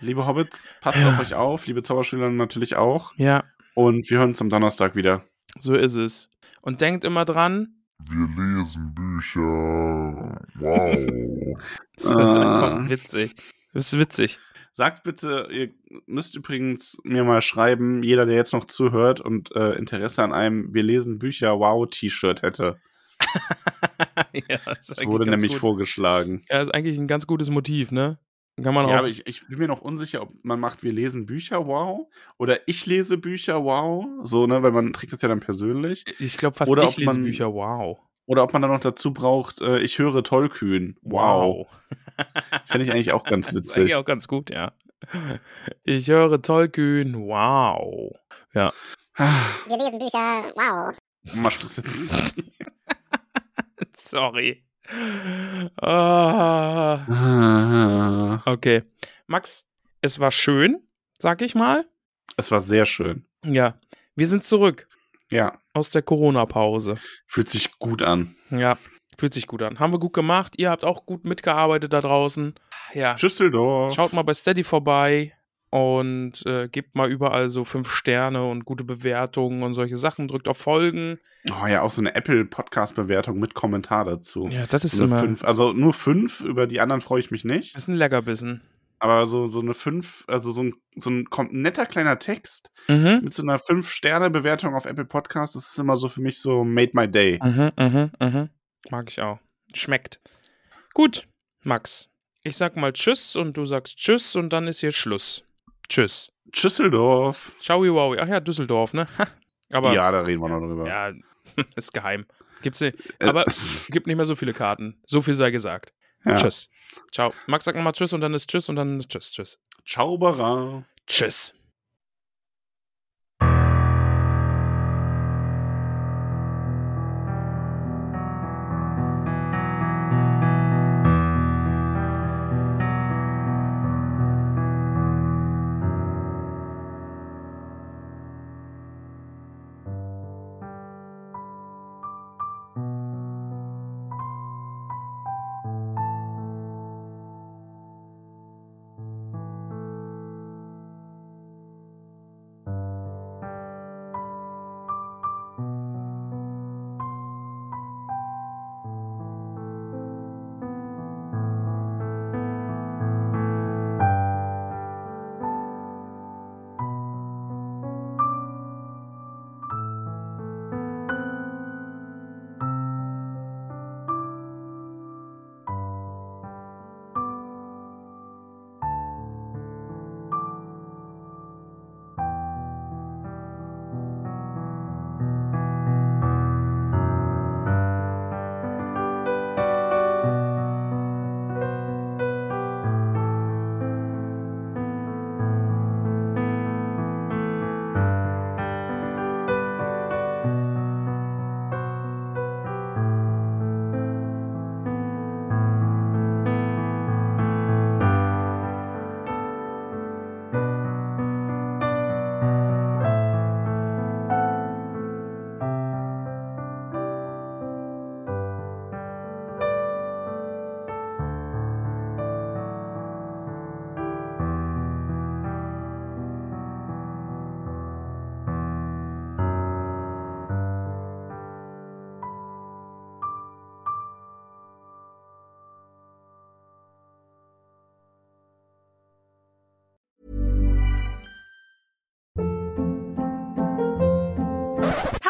Liebe Hobbits, passt Ja. auf euch auf, liebe Zauberschüler natürlich auch. Ja, Und wir hören uns am Donnerstag wieder. So ist es. Und denkt immer dran, Wir lesen Bücher. Wow. <laughs> das ist halt Ah. einfach witzig. Das ist witzig. Sagt bitte, ihr müsst übrigens mir mal schreiben, jeder, der jetzt noch zuhört und äh, Interesse an einem Wir lesen Bücher Wow-T-Shirt hätte. <laughs> ja, das Das wurde nämlich gut. vorgeschlagen. Ja, ist eigentlich ein ganz gutes Motiv, ne? Kann man Ja, auch. aber ich, ich bin mir noch unsicher, ob man macht, wir lesen Bücher, wow, oder ich lese Bücher, wow, so, ne, weil man trägt das ja dann persönlich. Ich glaube fast, Oder ich ob lese man- Bücher. Wow. Oder ob man dann noch dazu braucht, äh, ich höre Tollkühn, wow. <laughs> Fände ich eigentlich auch <laughs> ganz Das ist eigentlich witzig. auch ganz gut, ja. Ich höre Tollkühn. Wow. Ja. Wir lesen Bücher. Wow. Mach Schluss jetzt. <laughs> Sorry. Ah. Okay. Max, es war schön, sag ich mal. Es war sehr schön. Ja. Wir sind zurück Ja, aus der Corona-Pause. fühlt sich gut an. Ja. Fühlt sich gut an. Haben wir gut gemacht. Ihr habt auch gut mitgearbeitet da draußen. Ja. Schüsseldorf. Schaut mal bei Steady vorbei und äh, gebt mal überall so fünf Sterne und gute Bewertungen und solche Sachen. Drückt auf Folgen. Oh ja, auch so eine Apple-Podcast-Bewertung mit Kommentar dazu. Ja, das ist So immer fünf, also nur fünf, über die anderen freue ich mich nicht. ist ein Leckerbissen. Aber so, so eine fünf, also so ein, so ein netter kleiner Text Mhm. mit so einer Fünf-Sterne-Bewertung auf Apple Podcast, das ist immer so für mich so made my day. Mhm, mhm, mhm. Mag ich auch. Schmeckt. Gut, Max. Ich sag mal Tschüss und du sagst Tschüss und dann ist hier Schluss. Tschüss. Schüsseldorf. Ciao, wow. Ach ja, Düsseldorf, ne? Ha. Aber ja, ja, da reden wir noch drüber. <laughs> ist geheim. Gibt's nicht. Äh, Aber es- gibt nicht mehr so viele Karten. So viel sei gesagt. Ja. Tschüss. Ciao. Max sagt nochmal Tschüss und dann ist Tschüss und dann ist Tschüss. Tschüss. Zauberer. Tschüss.